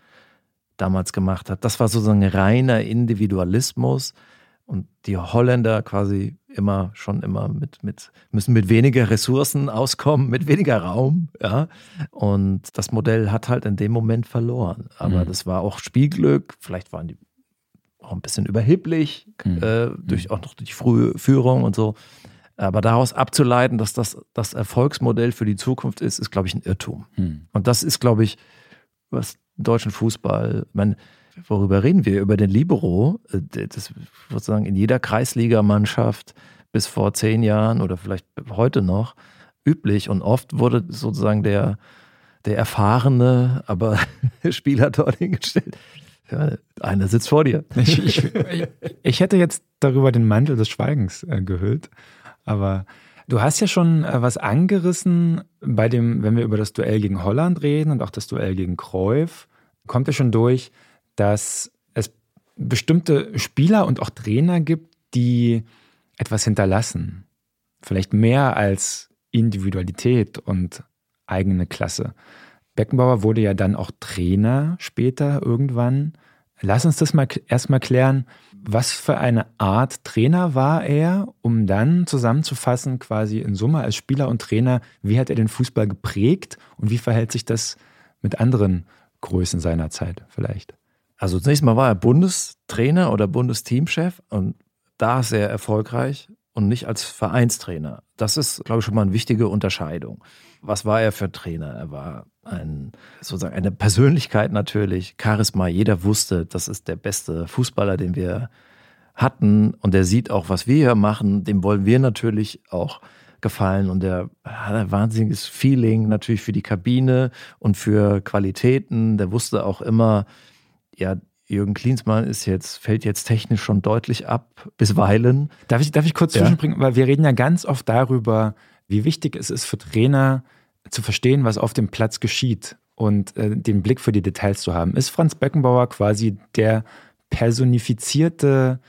damals gemacht hat. Das war sozusagen reiner Individualismus und die Holländer quasi immer schon immer mit, mit müssen mit weniger Ressourcen auskommen, mit weniger Raum, ja. Und das Modell hat halt in dem Moment verloren. Aber mhm. das war auch Spielglück, vielleicht waren die auch ein bisschen überheblich, mhm. äh, durch auch noch die frühe Führung und so. Aber daraus abzuleiten, dass das das Erfolgsmodell für die Zukunft ist, ist, glaube ich, ein Irrtum. Hm. Und das ist, glaube ich, was deutschen Fußball, ich meine, worüber reden wir? Über den Libero, äh, das sozusagen in jeder Kreisligamannschaft bis vor zehn Jahren oder vielleicht heute noch üblich und oft wurde sozusagen der, der erfahrene, aber Spieler dort hingestellt. Ja, einer sitzt vor dir. Ich, ich, ich, hätte jetzt darüber den Mantel des Schweigens äh, gehüllt. Aber du hast ja schon äh, was angerissen bei dem, wenn wir über das Duell gegen Holland reden und auch das Duell gegen Cruyff, kommt ja schon durch, dass es bestimmte Spieler und auch Trainer gibt, die etwas hinterlassen. Vielleicht mehr als Individualität und eigene Klasse. Beckenbauer wurde ja dann auch Trainer später irgendwann. Lass uns das mal erstmal klären. Was für eine Art Trainer war er, um dann zusammenzufassen, quasi in Summe als Spieler und Trainer, wie hat er den Fußball geprägt und wie verhält sich das mit anderen Größen seiner Zeit vielleicht? Also zunächst mal war er Bundestrainer oder Bundesteamchef und da sehr erfolgreich und nicht als Vereinstrainer. Das ist, glaube ich, schon mal eine wichtige Unterscheidung. Was war er für Trainer? Er war ein, sozusagen eine Persönlichkeit natürlich, Charisma. Jeder wusste, das ist der beste Fußballer, den wir hatten. Und der sieht auch, was wir hier machen. Dem wollen wir natürlich auch gefallen. Und der hat ein wahnsinniges Feeling natürlich für die Kabine und für Qualitäten. Der wusste auch immer, ja, Jürgen Klinsmann ist jetzt, fällt jetzt technisch schon deutlich ab, bisweilen. Darf ich, darf ich kurz ja. zwischenbringen? Weil wir reden ja ganz oft darüber, wie wichtig es ist für Trainer, zu verstehen, was auf dem Platz geschieht und äh, den Blick für die Details zu haben. Ist Franz Beckenbauer quasi der personifizierte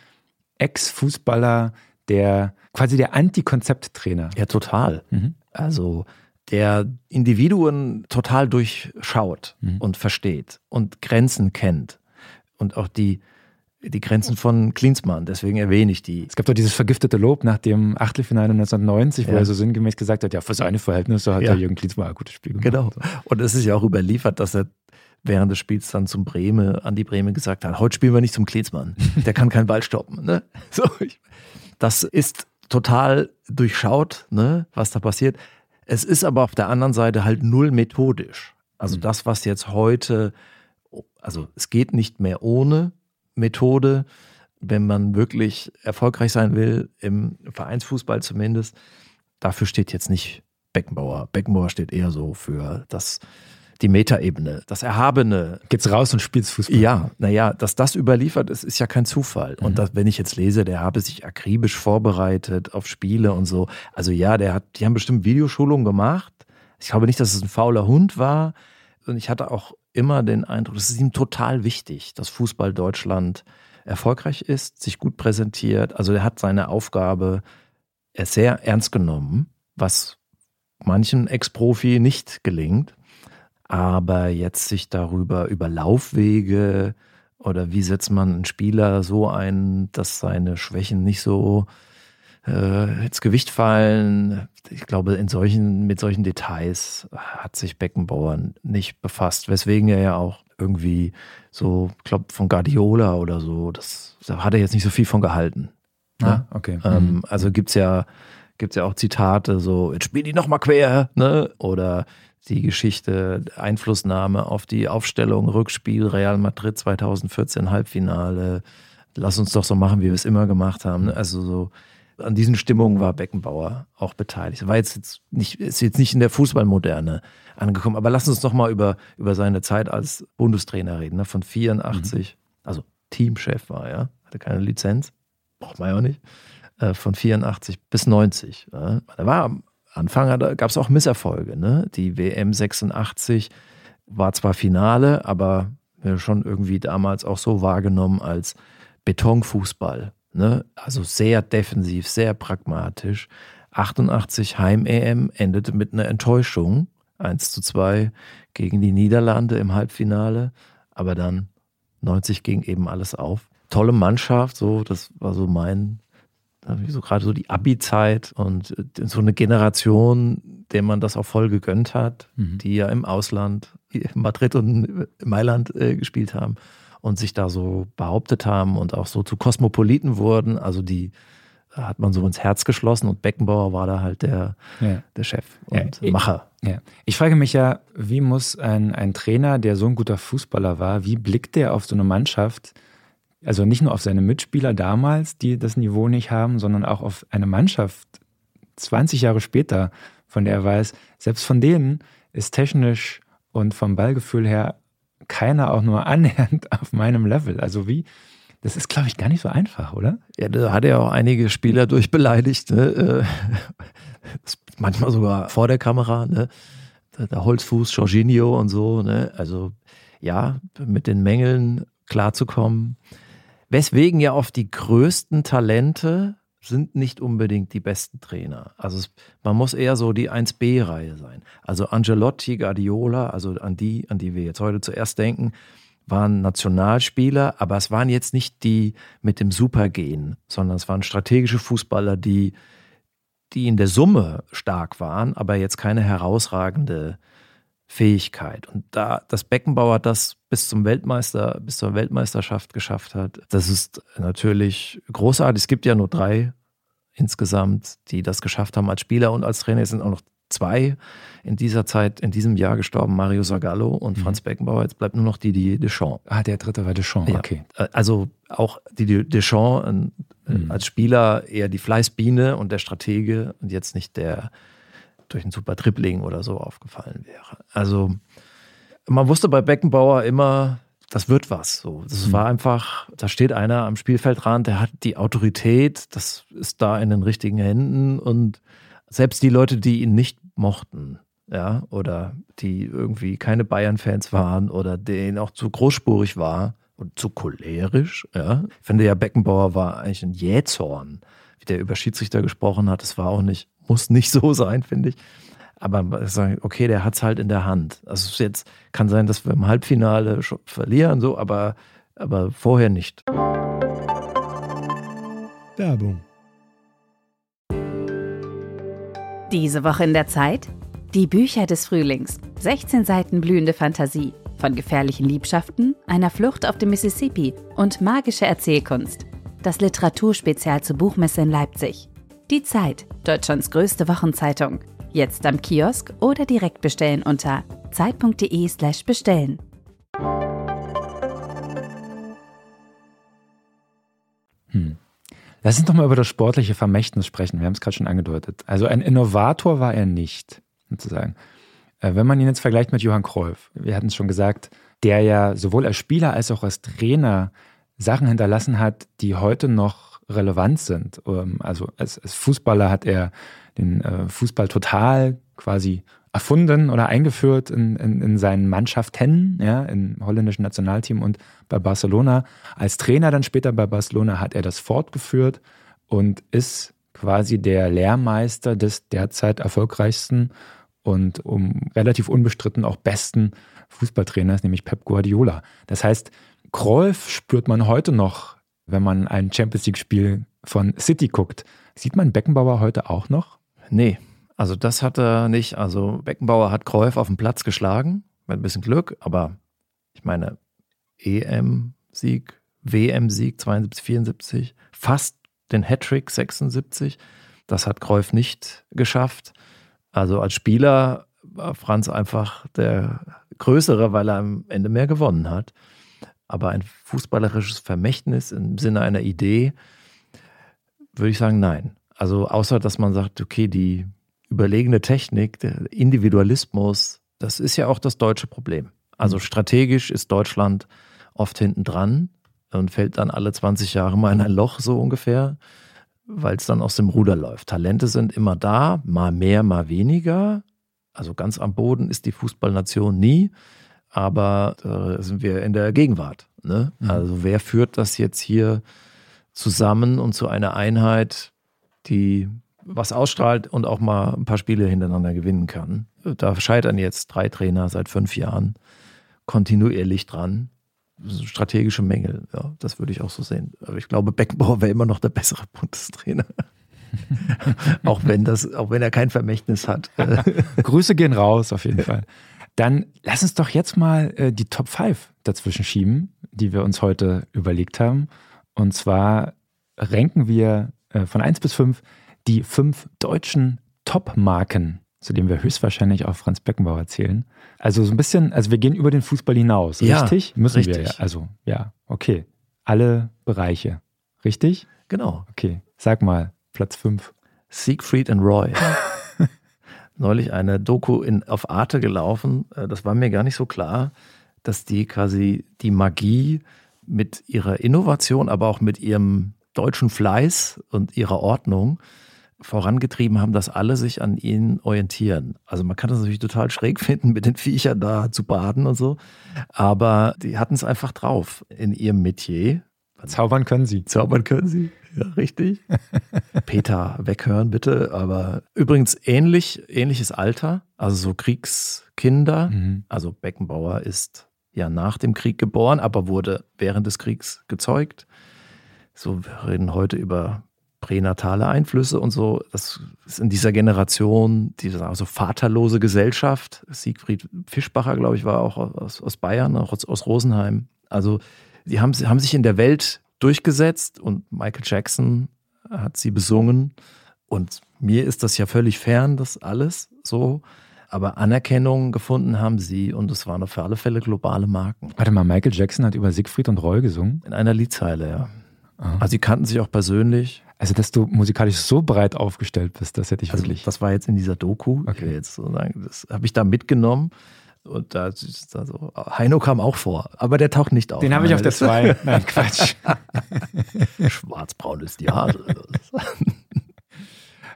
Ex-Fußballer, der quasi der Anti-Konzept-Trainer? Ja, total. Mhm. Also der Individuen total durchschaut mhm. und versteht und Grenzen kennt und auch die die Grenzen von Klinsmann, deswegen erwähne ich die. Es gab doch dieses vergiftete Lob nach dem Achtelfinale 1990, ja. wo er so sinngemäß gesagt hat, ja, für seine Verhältnisse hat ja. der Jürgen Klinsmann ein gutes Spiel gemacht. Genau. Und es ist ja auch überliefert, dass er während des Spiels dann zum Breme, an die Breme gesagt hat, heute spielen wir nicht zum Klinsmann. Der kann keinen Ball stoppen. Ne? So, ich, das ist total durchschaut, ne, was da passiert. Es ist aber auf der anderen Seite halt null methodisch. Also mhm. das, was jetzt heute, also es geht nicht mehr ohne, Methode, wenn man wirklich erfolgreich sein will, im Vereinsfußball zumindest. Dafür steht jetzt nicht Beckenbauer. Beckenbauer steht eher so für das, die Metaebene, das Erhabene. Geht's raus und spielst Fußball? Ja, naja, dass das überliefert ist, ist ja kein Zufall. Mhm. Und das, wenn ich jetzt lese, der habe sich akribisch vorbereitet auf Spiele und so. Also ja, der hat, die haben bestimmt Videoschulungen gemacht, Ich glaube nicht, dass es ein fauler Hund war. Und ich hatte auch immer den Eindruck, es ist ihm total wichtig, dass Fußball Deutschland erfolgreich ist, sich gut präsentiert. Also er hat seine Aufgabe sehr ernst genommen, was manchen Ex-Profi nicht gelingt. Aber jetzt sich darüber über Laufwege oder wie setzt man einen Spieler so ein, dass seine Schwächen nicht so äh, ins Gewicht fallen. Ich glaube, in solchen, mit solchen Details hat sich Beckenbauer nicht befasst, weswegen er ja auch irgendwie so, ich glaube, von Guardiola oder so, das, da hat er jetzt nicht so viel von gehalten. Ne? Ah, okay. Ähm, mhm. Also gibt es ja, gibt's ja auch Zitate, so, jetzt spiel die nochmal quer, ne? Oder die Geschichte, Einflussnahme auf die Aufstellung, Rückspiel, Real Madrid 2014, Halbfinale. Lass uns doch so machen, wie wir es immer gemacht haben. Ne? Also so an diesen Stimmungen war Beckenbauer auch beteiligt. War jetzt, jetzt nicht, ist jetzt nicht in der Fußballmoderne angekommen, aber lass uns doch mal über, über seine Zeit als Bundestrainer reden. Ne? Von 84, mhm. also Teamchef war er, hatte keine Lizenz, braucht man ja auch nicht. Äh, von 84 bis 90. Ja? Da war am Anfang gab es auch Misserfolge. Ne? Die WM 86 war zwar Finale, aber schon irgendwie damals auch so wahrgenommen als Betonfußball. Ne? Also sehr defensiv, sehr pragmatisch. 88 Heim-EM endete mit einer Enttäuschung. 1 zu 2 gegen die Niederlande im Halbfinale. Aber dann 90 ging eben alles auf. Tolle Mannschaft, so, das war so mein, so gerade so die Abi-Zeit und so eine Generation, der man das auch voll gegönnt hat, mhm. die ja im Ausland, in Madrid und Mailand äh, gespielt haben und sich da so behauptet haben und auch so zu Kosmopoliten wurden. Also die hat man so ins Herz geschlossen und Beckenbauer war da halt der, ja. der Chef und ja, Macher. Ja. Ich frage mich ja, wie muss ein, ein Trainer, der so ein guter Fußballer war, wie blickt der auf so eine Mannschaft, also nicht nur auf seine Mitspieler damals, die das Niveau nicht haben, sondern auch auf eine Mannschaft 20 Jahre später, von der er weiß, selbst von denen ist technisch und vom Ballgefühl her keiner auch nur annähernd auf meinem Level. Also wie, das ist, glaube ich, gar nicht so einfach, oder? Ja, da hat er auch einige Spieler durchbeleidigt. Ne? Äh, manchmal sogar vor der Kamera. Ne? Der Holzfuß, Jorginho und so. Ne? Also ja, mit den Mängeln klarzukommen. Weswegen ja oft die größten Talente sind nicht unbedingt die besten Trainer. Also es, man muss eher so die 1B-Reihe sein. Also Angelotti, Guardiola, also an die, an die wir jetzt heute zuerst denken, waren Nationalspieler, aber es waren jetzt nicht die mit dem Supergehen, sondern es waren strategische Fußballer, die, die in der Summe stark waren, aber jetzt keine herausragende Fähigkeit. Und da das Beckenbauer das bis zum Weltmeister, bis zur Weltmeisterschaft geschafft hat, das ist natürlich großartig. Es gibt ja nur drei insgesamt, die das geschafft haben als Spieler und als Trainer. Es sind auch noch zwei in dieser Zeit, in diesem Jahr gestorben, Mario Zagallo und mhm. Franz Beckenbauer. Jetzt bleibt nur noch Didier Deschamps. Ah, der dritte war Deschamps, ja. okay. Also auch Didier Deschamps äh, mhm. als Spieler eher die Fleißbiene und der Stratege und jetzt nicht der durch ein super Tripling oder so aufgefallen wäre. Also man wusste bei Beckenbauer immer, das wird was. So, das mhm. war einfach, da steht einer am Spielfeldrand, der hat die Autorität, das ist da in den richtigen Händen und selbst die Leute, die ihn nicht mochten, ja, oder die irgendwie keine Bayern-Fans waren oder denen auch zu großspurig war und zu cholerisch, ja. Ich finde ja, Beckenbauer war eigentlich ein Jähzorn, wie der über Schiedsrichter gesprochen hat. Das war auch nicht, muss nicht so sein, finde ich. Aber sagen, okay, der hat es halt in der Hand. Also es jetzt kann sein, dass wir im Halbfinale schon verlieren, so, aber, aber vorher nicht. Werbung. Diese Woche in der Zeit? Die Bücher des Frühlings. 16 Seiten blühende Fantasie. Von gefährlichen Liebschaften, einer Flucht auf dem Mississippi und magische Erzählkunst. Das Literaturspezial zur Buchmesse in Leipzig. Die Zeit, Deutschlands größte Wochenzeitung. Jetzt am Kiosk oder direkt bestellen unter zeit.de/slash bestellen. Hm. Lass uns doch mal über das sportliche Vermächtnis sprechen. Wir haben es gerade schon angedeutet. Also ein Innovator war er nicht, sozusagen. Äh, wenn man ihn jetzt vergleicht mit Johann Cruyff, wir hatten es schon gesagt, der ja sowohl als Spieler als auch als Trainer Sachen hinterlassen hat, die heute noch relevant sind. Ähm, also als, als Fußballer hat er den äh, Fußball total quasi erfunden oder eingeführt in, in, in seinen Mannschaften, ja, im holländischen Nationalteam und bei Barcelona. Als Trainer dann später bei Barcelona hat er das fortgeführt und ist quasi der Lehrmeister des derzeit erfolgreichsten und um relativ unbestritten auch besten Fußballtrainers, nämlich Pep Guardiola. Das heißt, Cruyff spürt man heute noch, wenn man ein Champions League-Spiel von City guckt. Sieht man Beckenbauer heute auch noch? Nee, also das hat er nicht. Also Beckenbauer hat Cruyff auf dem Platz geschlagen, mit ein bisschen Glück, aber ich meine, EM-Sieg, WM-Sieg 72, 74, fast den Hattrick 76. Das hat Cruyff nicht geschafft. Also als Spieler war Franz einfach der Größere, weil er am Ende mehr gewonnen hat. Aber ein fußballerisches Vermächtnis im Sinne einer Idee, würde ich sagen, nein. Also außer, dass man sagt, okay, die überlegene Technik, der Individualismus, das ist ja auch das deutsche Problem. Also strategisch ist Deutschland oft hinten dran und fällt dann alle 20 Jahre mal in ein Loch so ungefähr, weil es dann aus dem Ruder läuft. Talente sind immer da, mal mehr, mal weniger. Also ganz am Boden ist die Fußballnation nie, aber da sind wir in der Gegenwart. Ne? Mhm. Also wer führt das jetzt hier zusammen und zu einer Einheit, die was ausstrahlt und auch mal ein paar Spiele hintereinander gewinnen kann. Da scheitern jetzt drei Trainer seit fünf Jahren kontinuierlich dran. Strategische Mängel, ja, das würde ich auch so sehen. Aber ich glaube, Beckenbauer wäre immer noch der bessere Bundestrainer. auch wenn das, auch wenn er kein Vermächtnis hat. Grüße gehen raus, auf jeden Fall. Dann lass uns doch jetzt mal äh, die Top 5 dazwischen schieben, die wir uns heute überlegt haben. Und zwar ranken wir äh, von 1 bis 5 die fünf deutschen Top-Marken, zu denen wir höchstwahrscheinlich auch Franz Beckenbauer zählen. Also so ein bisschen, also wir gehen über den Fußball hinaus, Ja, richtig? Müssen wir richtig. ja. Also ja, okay. Alle Bereiche. Richtig? genau. Okay. Sag mal, Platz 5. Siegfried and Roy. Neulich eine Doku in, auf Arte gelaufen. Äh, Das war mir gar nicht so klar, dass die quasi die Magie mit ihrer Innovation, aber auch mit ihrem deutschen Fleiß und ihrer Ordnung vorangetrieben haben, dass alle sich an ihnen orientieren. Also man kann das natürlich total schräg finden, mit den Viechern da zu baden und so, aber die hatten es einfach drauf in ihrem Metier. Zaubern können sie. Zaubern können sie. Ja, richtig. Peter, weghören bitte. Aber übrigens ähnlich, ähnliches Alter, also so Kriegskinder. Mhm. Also Beckenbauer ist ja nach dem Krieg geboren, aber wurde während des Kriegs gezeugt. So, wir reden heute über pränatale Einflüsse und so. Das ist in dieser Generation, diese also vaterlose Gesellschaft. Siegfried Fischbacher, glaube ich, war auch aus, aus Bayern, auch aus, aus Rosenheim. Also die haben, haben sich in der Welt durchgesetzt und Michael Jackson hat sie besungen. Und mir ist das ja völlig fern, das alles so. Aber Anerkennung gefunden haben sie und es waren für alle Fälle globale Marken. Warte mal, Michael Jackson hat über Siegfried und Roy gesungen. In einer Liedzeile, ja. Aha. Also sie kannten sich auch persönlich. Also, dass du musikalisch so breit aufgestellt bist, das hätte ich Also wirklich. das war jetzt in dieser Doku. Okay. jetzt so sagen, das habe ich da mitgenommen. Und da ist da so, Heino kam auch vor, aber der taucht nicht auf. Den habe ich auf der 2. Nein, Quatsch. Schwarzbraun ist die Haare.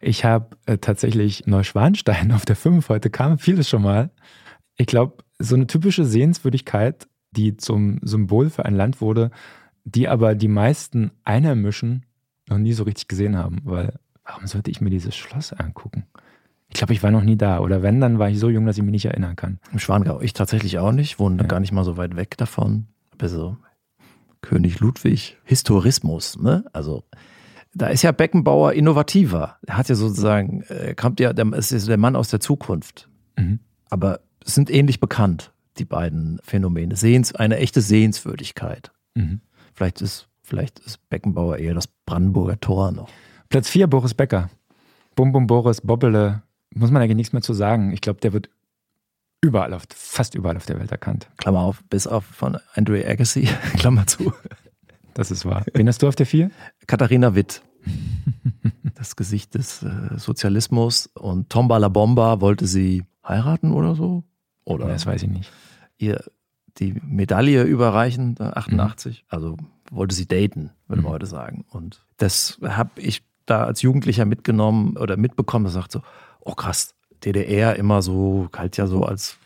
Ich habe äh, tatsächlich Neuschwanstein auf der 5. Heute kam vieles schon mal. Ich glaube, so eine typische Sehenswürdigkeit, die zum Symbol für ein Land wurde, die aber die meisten Einheimischen noch nie so richtig gesehen haben. Weil, warum sollte ich mir dieses Schloss angucken? Ich glaube, ich war noch nie da. Oder wenn, dann war ich so jung, dass ich mich nicht erinnern kann. Im Schwangau. Ich tatsächlich auch nicht, wohne Ja. gar nicht mal so weit weg davon. Aber so König Ludwig, Historismus, ne? Also da ist ja Beckenbauer innovativer. Er hat ja sozusagen, er kommt ja, der ist ja der Mann aus der Zukunft. Mhm. Aber es sind ähnlich bekannt, die beiden Phänomene. Sehens, eine echte Sehenswürdigkeit. Mhm. Vielleicht ist, vielleicht ist Beckenbauer eher das Brandenburger Tor noch. Platz 4, Boris Becker. Bum Bum Boris, Bobbele. Muss man eigentlich nichts mehr zu sagen. Ich glaube, der wird überall auf, fast überall auf der Welt erkannt. Klammer auf, bis auf von Andre Agassi, Klammer zu. Das ist wahr. Wen hast du auf der 4? Katharina Witt. Das Gesicht des äh, Sozialismus. Und Tombala Bomba wollte sie heiraten oder so? Oder Das weiß ich nicht. ihr die Medaille überreichen, da 88. Also wollte sie daten, würde man Mhm. heute sagen. Und das habe ich da als Jugendlicher mitgenommen oder mitbekommen, da sagt so, oh krass, DDR immer so, galt ja so als,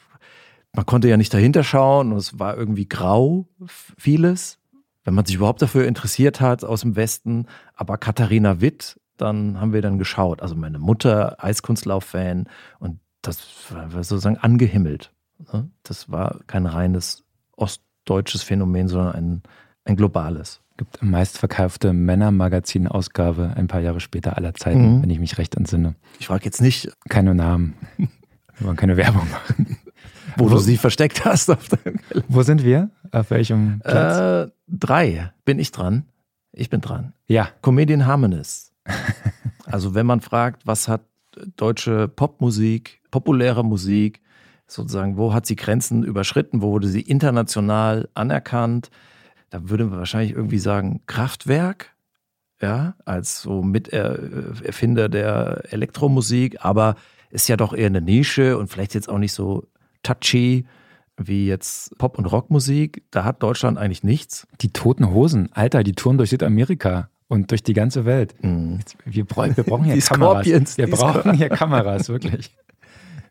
man konnte ja nicht dahinter schauen und es war irgendwie grau, vieles, wenn man sich überhaupt dafür interessiert hat aus dem Westen. Aber Katharina Witt, dann haben wir dann geschaut. Also meine Mutter, Eiskunstlauf-Fan und das war sozusagen angehimmelt. Ne? Das war kein reines ostdeutsches Phänomen, sondern ein, ein globales. Gibt meistverkaufte Männermagazin-Ausgabe ein paar Jahre später aller Zeiten, Mhm. wenn ich mich recht entsinne. Ich frage jetzt nicht, Keine Namen. Wir wollen keine Werbung machen. wo du sie versteckt hast. Wo sind wir? Auf welchem Platz? äh, drei bin ich dran. Ich bin dran. ja, Comedian Harmonies. Also wenn man fragt, was hat deutsche Popmusik, populäre Musik, sozusagen, wo hat sie Grenzen überschritten, wo wurde sie international anerkannt, da würde man wahrscheinlich irgendwie sagen Kraftwerk, ja, als so Miterfinder der Elektromusik, aber ist ja doch eher eine Nische und vielleicht jetzt auch nicht so touchy wie jetzt Pop- und Rockmusik. Da hat Deutschland eigentlich nichts. die toten Hosen. Alter, die touren durch Südamerika und durch die ganze Welt. Mhm. Wir, brauchen- wir brauchen hier Die Kameras. Scorpions, wir brauchen hier Kameras, wirklich.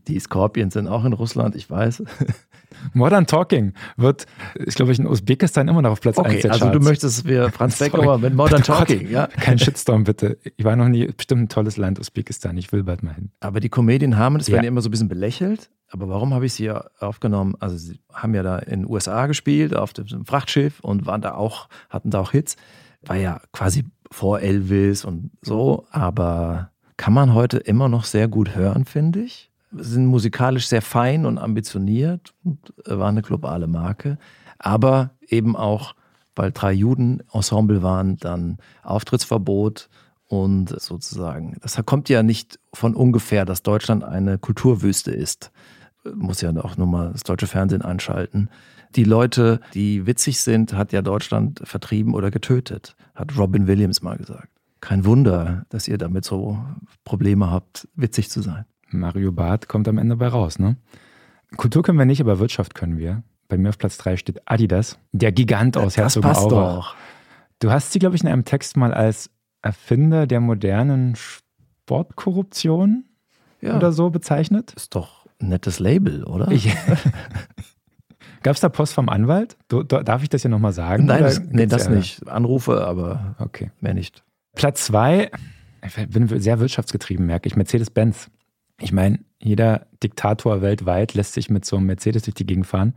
Die Scorpions sind auch in Russland, ich weiß. Modern Talking wird, ist glaube ich, in Usbekistan immer noch auf Platz 1 Okay, der also du möchtest, wir Franz. Beckenbauer mit Modern Gott, Talking, ja. Kein Shitstorm, bitte. Ich war noch nie, bestimmt ein tolles Land, Usbekistan. Ich will bald mal hin. Aber die Comedien haben das, Ja. werden ja immer so ein bisschen belächelt. Aber warum habe ich sie ja aufgenommen? Also sie haben ja da in den USA gespielt, auf dem Frachtschiff und waren da auch, hatten da auch Hits. War ja quasi vor Elvis und so, aber kann man heute immer noch sehr gut hören, finde ich. Sind musikalisch sehr fein und ambitioniert und äh, war eine globale Marke. Aber eben auch, weil drei Juden Ensemble waren, dann Auftrittsverbot und sozusagen, das kommt ja nicht von ungefähr, dass Deutschland eine Kulturwüste ist. Muss ja auch nur mal das deutsche Fernsehen einschalten. Die Leute, die witzig sind, hat ja Deutschland vertrieben oder getötet, hat Robin Williams mal gesagt. Kein Wunder, dass ihr damit so Probleme habt, witzig zu sein. Mario Barth kommt am Ende bei raus, ne? Kultur können wir nicht, aber Wirtschaft können wir. Bei mir auf Platz 3 steht Adidas, der Gigant aus Herzogenaurach. Du hast sie, glaube ich, in einem Text mal als Erfinder der modernen Sportkorruption Ja, oder so bezeichnet. ist doch ein nettes Label, oder? Gab es da Post vom Anwalt? Darf ich das hier nochmal sagen? Nein, das, nee, das nicht. Anrufe, aber Okay. mehr nicht. Platz zwei, ich bin sehr wirtschaftsgetrieben, merke ich, Mercedes-Benz. Ich meine, jeder Diktator weltweit lässt sich mit so einem Mercedes durch die Gegend fahren.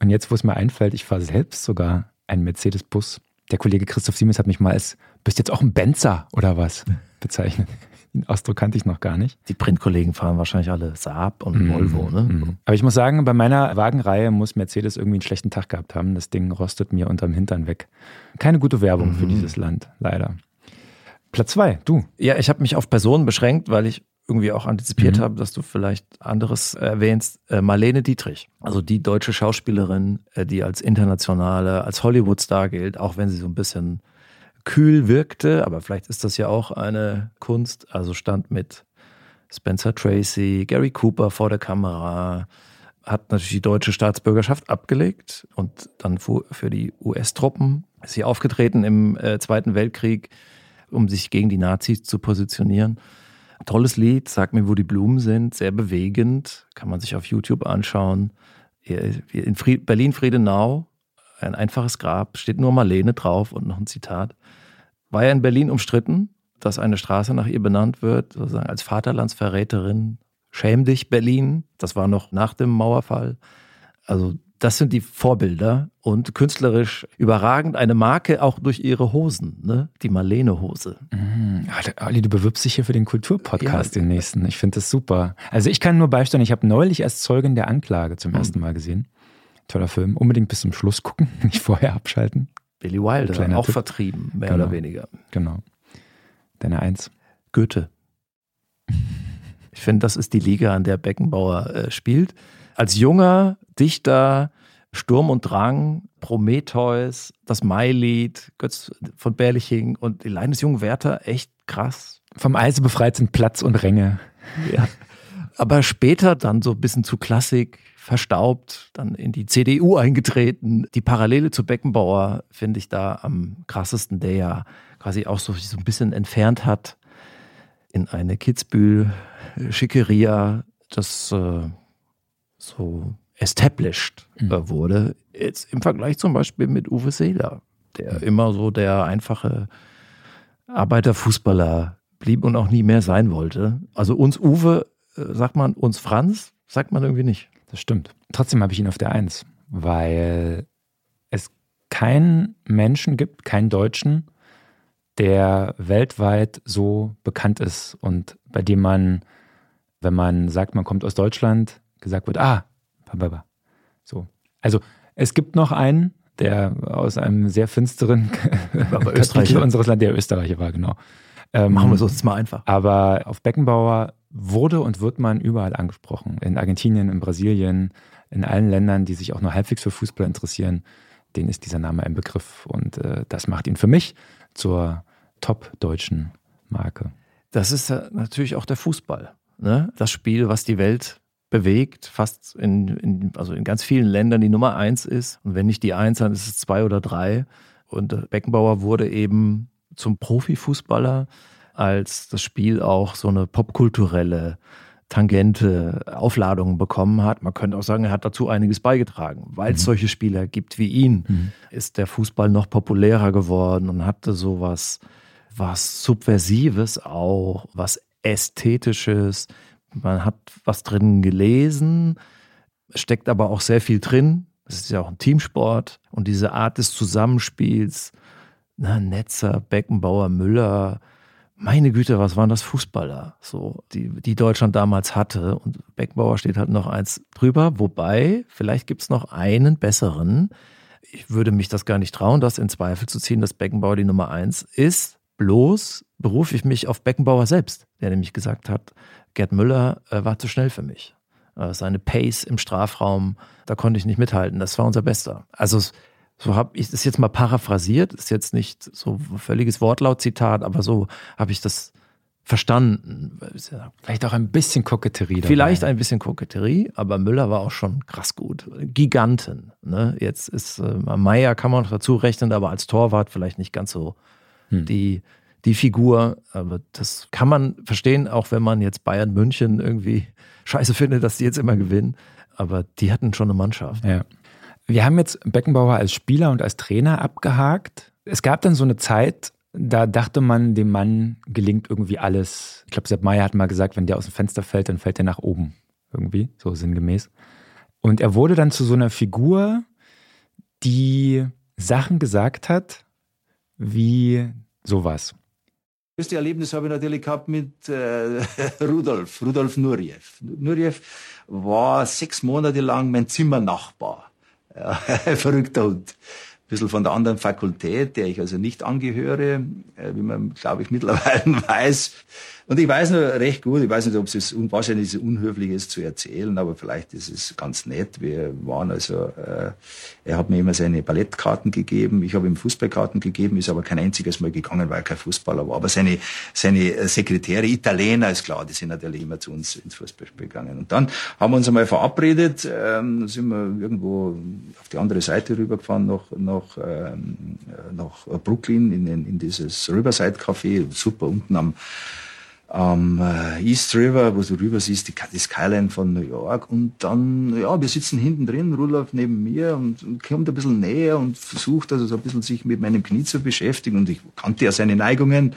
Und jetzt, wo es mir einfällt, ich fahre selbst sogar einen Mercedes-Bus. Der Kollege Christoph Siemens hat mich mal als, bist jetzt auch ein Benzer oder was bezeichnet. Den Ausdruck kannte ich noch gar nicht. Die Printkollegen fahren wahrscheinlich alle Saab und Volvo, ne? Mhm. Aber ich muss sagen, bei meiner Wagenreihe muss Mercedes irgendwie einen schlechten Tag gehabt haben. Das Ding rostet mir unterm Hintern weg. Keine gute Werbung für dieses Land, leider. Platz zwei, du. Ja, ich habe mich auf Personen beschränkt, weil ich irgendwie auch antizipiert Mhm. habe, dass du vielleicht anderes erwähnst. Äh, Marlene Dietrich, also die deutsche Schauspielerin, äh, die als internationale, als Hollywood-Star gilt, auch wenn sie so ein bisschen kühl wirkte, aber vielleicht ist das ja auch eine Kunst. Also stand mit Spencer Tracy, Gary Cooper vor der Kamera, hat natürlich die deutsche Staatsbürgerschaft abgelegt und dann für die US-Truppen ist sie aufgetreten im äh, Zweiten Weltkrieg, um sich gegen die Nazis zu positionieren. Tolles Lied, Sag mir, wo die Blumen sind, sehr bewegend, kann man sich auf YouTube anschauen. In Fried Berlin-Friedenau, ein einfaches Grab, steht nur Marlene drauf und noch ein Zitat. War ja in Berlin umstritten, dass eine Straße nach ihr benannt wird, sozusagen als Vaterlandsverräterin. Schäm dich, Berlin. Das war noch nach dem Mauerfall. Also, das sind die Vorbilder und künstlerisch überragend. Eine Marke auch durch ihre Hosen, ne? Die Marlene-Hose. Mhm. Olli, du bewirbst dich hier für den Kulturpodcast, Ja. den nächsten. Ich finde das super. Also ich kann nur beisteuern, ich habe neulich erst Zeugin der Anklage zum ersten Mal gesehen. Toller Film. Unbedingt bis zum Schluss gucken, nicht vorher abschalten. Billy Wilder, Kleiner auch Tipp. vertrieben, mehr Genau. oder weniger. Genau. Deine Eins. Goethe. Ich finde, das ist die Liga, an der Beckenbauer äh, spielt. Als junger Dichter, Sturm und Drang, Prometheus, das Mailied, Götz von Berliching und die Leiden des jungen Werther, echt krass. Vom Eise befreit sind Platz und Ränge. Ja. Aber später dann so ein bisschen zu Klassik verstaubt, dann in die CDU eingetreten. Die Parallele zu Beckenbauer finde ich da am krassesten, der ja quasi auch so, so ein bisschen entfernt hat. in eine Kitzbühel-Schickeria, das äh, so established mhm. Äh, wurde. Jetzt im Vergleich zum Beispiel mit Uwe Seeler, der mhm. immer so der einfache Arbeiterfußballer blieb und auch nie mehr sein wollte. Also uns Uwe äh, sagt man, uns Franz sagt man irgendwie nicht. Das stimmt. Trotzdem habe ich ihn auf der Eins, weil es keinen Menschen gibt, keinen Deutschen, der weltweit so bekannt ist und bei dem man, wenn man sagt, man kommt aus Deutschland, gesagt wird, ah. So. Also es gibt noch einen, der aus einem sehr finsteren Österreicher unseres Landes, der Österreicher war, genau. Ähm, Machen wir es uns mal einfach. Aber auf Beckenbauer wurde und wird man überall angesprochen. In Argentinien, in Brasilien, in allen Ländern, die sich auch nur halbwegs für Fußball interessieren, denen ist dieser Name ein Begriff. Und äh, das macht ihn für mich zur top-deutschen Marke. Das ist natürlich auch der Fußball. Ne? Das Spiel, was die Welt bewegt, fast in, in, also in ganz vielen Ländern die Nummer eins ist. Und wenn nicht die eins, dann ist es zwei oder drei. Und Beckenbauer wurde eben zum Profifußballer, als das Spiel auch so eine popkulturelle Tangente, Aufladungen bekommen hat. Man könnte auch sagen, er hat dazu einiges beigetragen. Weil es mhm. solche Spieler gibt wie ihn, mhm. ist der Fußball noch populärer geworden und hatte sowas was Subversives auch, was Ästhetisches. Man hat was drin gelesen, steckt aber auch sehr viel drin. Es ist ja auch ein Teamsport und diese Art des Zusammenspiels, na, Netzer, Beckenbauer, Müller, meine Güte, was waren das Fußballer, so, die, die Deutschland damals hatte. Und Beckenbauer steht halt noch eins drüber, wobei, vielleicht gibt es noch einen besseren. Ich würde mich das gar nicht trauen, das in Zweifel zu ziehen, dass Beckenbauer die Nummer eins ist. Bloß berufe ich mich auf Beckenbauer selbst, der nämlich gesagt hat, Gerd Müller äh, war zu schnell für mich. Äh, seine Pace im Strafraum, da konnte ich nicht mithalten. Das war unser Bester. Also so habe ich das jetzt mal paraphrasiert, ist jetzt nicht so völliges Wortlaut-Zitat, aber so habe ich das verstanden. Vielleicht auch ein bisschen Koketterie. Dabei. Vielleicht ein bisschen Koketterie, aber Müller war auch schon krass gut. Giganten. Ne? Jetzt ist äh, Meier kann man noch dazu rechnen, aber als Torwart vielleicht nicht ganz so hm. die, die Figur. Aber das kann man verstehen, auch wenn man jetzt Bayern München irgendwie scheiße findet, dass die jetzt immer gewinnen. Aber die hatten schon eine Mannschaft. Ja. Wir haben jetzt Beckenbauer als Spieler und als Trainer abgehakt. Es gab dann so eine Zeit, da dachte man, dem Mann gelingt irgendwie alles. Ich glaube, Sepp Meyer hat mal gesagt, wenn der aus dem Fenster fällt, dann fällt er nach oben. Irgendwie, so sinngemäß. Und er wurde dann zu so einer Figur, die Sachen gesagt hat, wie sowas. Das erste Erlebnis habe ich natürlich gehabt mit äh, Rudolf, Rudolf Nurjew. Nurjew war sechs Monate lang mein Zimmernachbar. Ja, verrückter Hund. Ein bisschen von der anderen Fakultät, der ich also nicht angehöre, äh, wie man, glaube ich, mittlerweile weiß. Und ich weiß nur recht gut, ich weiß nicht, ob es wahrscheinlich unhöflich ist zu erzählen, aber vielleicht ist es ganz nett. Wir waren also, äh, er hat mir immer seine Ballettkarten gegeben, ich habe ihm Fußballkarten gegeben, ist aber kein einziges Mal gegangen, weil er kein Fußballer war. Aber seine, seine Sekretäre, Italiener, ist klar, die sind natürlich immer zu uns ins Fußballspiel gegangen. Und dann haben wir uns einmal verabredet, ähm, sind wir irgendwo auf die andere Seite rübergefahren, nach, nach, ähm, nach Brooklyn, in, in dieses Riverside Café, super unten am am äh, East River, wo du rüber siehst, die, die Skyline von New York. Und dann, ja, wir sitzen hinten drin, Rudolf neben mir und, und kommt ein bisschen näher und versucht also so ein bisschen sich mit meinem Knie zu beschäftigen. Und ich kannte ja seine Neigungen.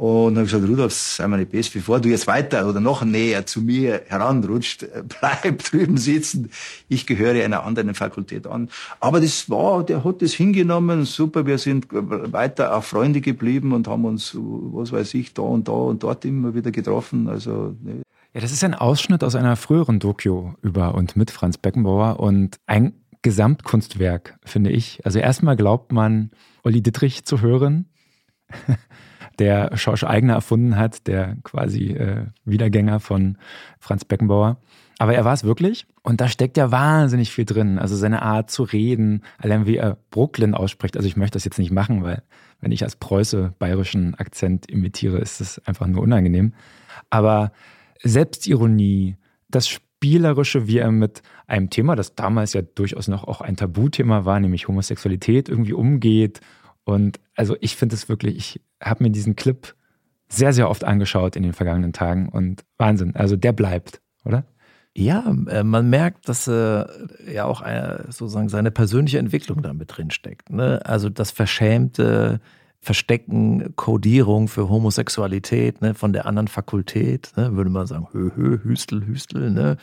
Und habe gesagt, Rudolf, sei mir nicht best, bevor du jetzt weiter oder noch näher zu mir heranrutscht, bleib drüben sitzen. Ich gehöre einer anderen Fakultät an. Aber das war, der hat das hingenommen, super, wir sind weiter auch Freunde geblieben und haben uns, was weiß ich, da und da und dort immer wieder getroffen. Also, ne. Ja, das ist ein Ausschnitt aus einer früheren Doku über und mit Franz Beckenbauer und ein Gesamtkunstwerk, finde ich. Also erstmal glaubt man, Olli Dittrich zu hören. der Schorsch Eigner erfunden hat, der quasi äh, Wiedergänger von Franz Beckenbauer. Aber er war es wirklich. Und da steckt ja wahnsinnig viel drin. Also seine Art zu reden, allein wie er Brooklyn ausspricht. Also ich möchte das jetzt nicht machen, weil wenn ich als Preuße bayerischen Akzent imitiere, ist es einfach nur unangenehm. Aber Selbstironie, das Spielerische, wie er mit einem Thema, das damals ja durchaus noch auch ein Tabuthema war, nämlich Homosexualität, irgendwie umgeht und also ich finde es wirklich, ich habe mir diesen Clip sehr, sehr oft angeschaut in den vergangenen Tagen und Wahnsinn. Also der bleibt, oder? Ja, äh, man merkt, dass äh, ja auch eine, sozusagen seine persönliche Entwicklung da mit drin steckt. Ne? Also das verschämte Verstecken, Kodierung für Homosexualität ne? von der anderen Fakultät, ne? würde man sagen, hö, hö, Hüstel, Hüstel. Ne?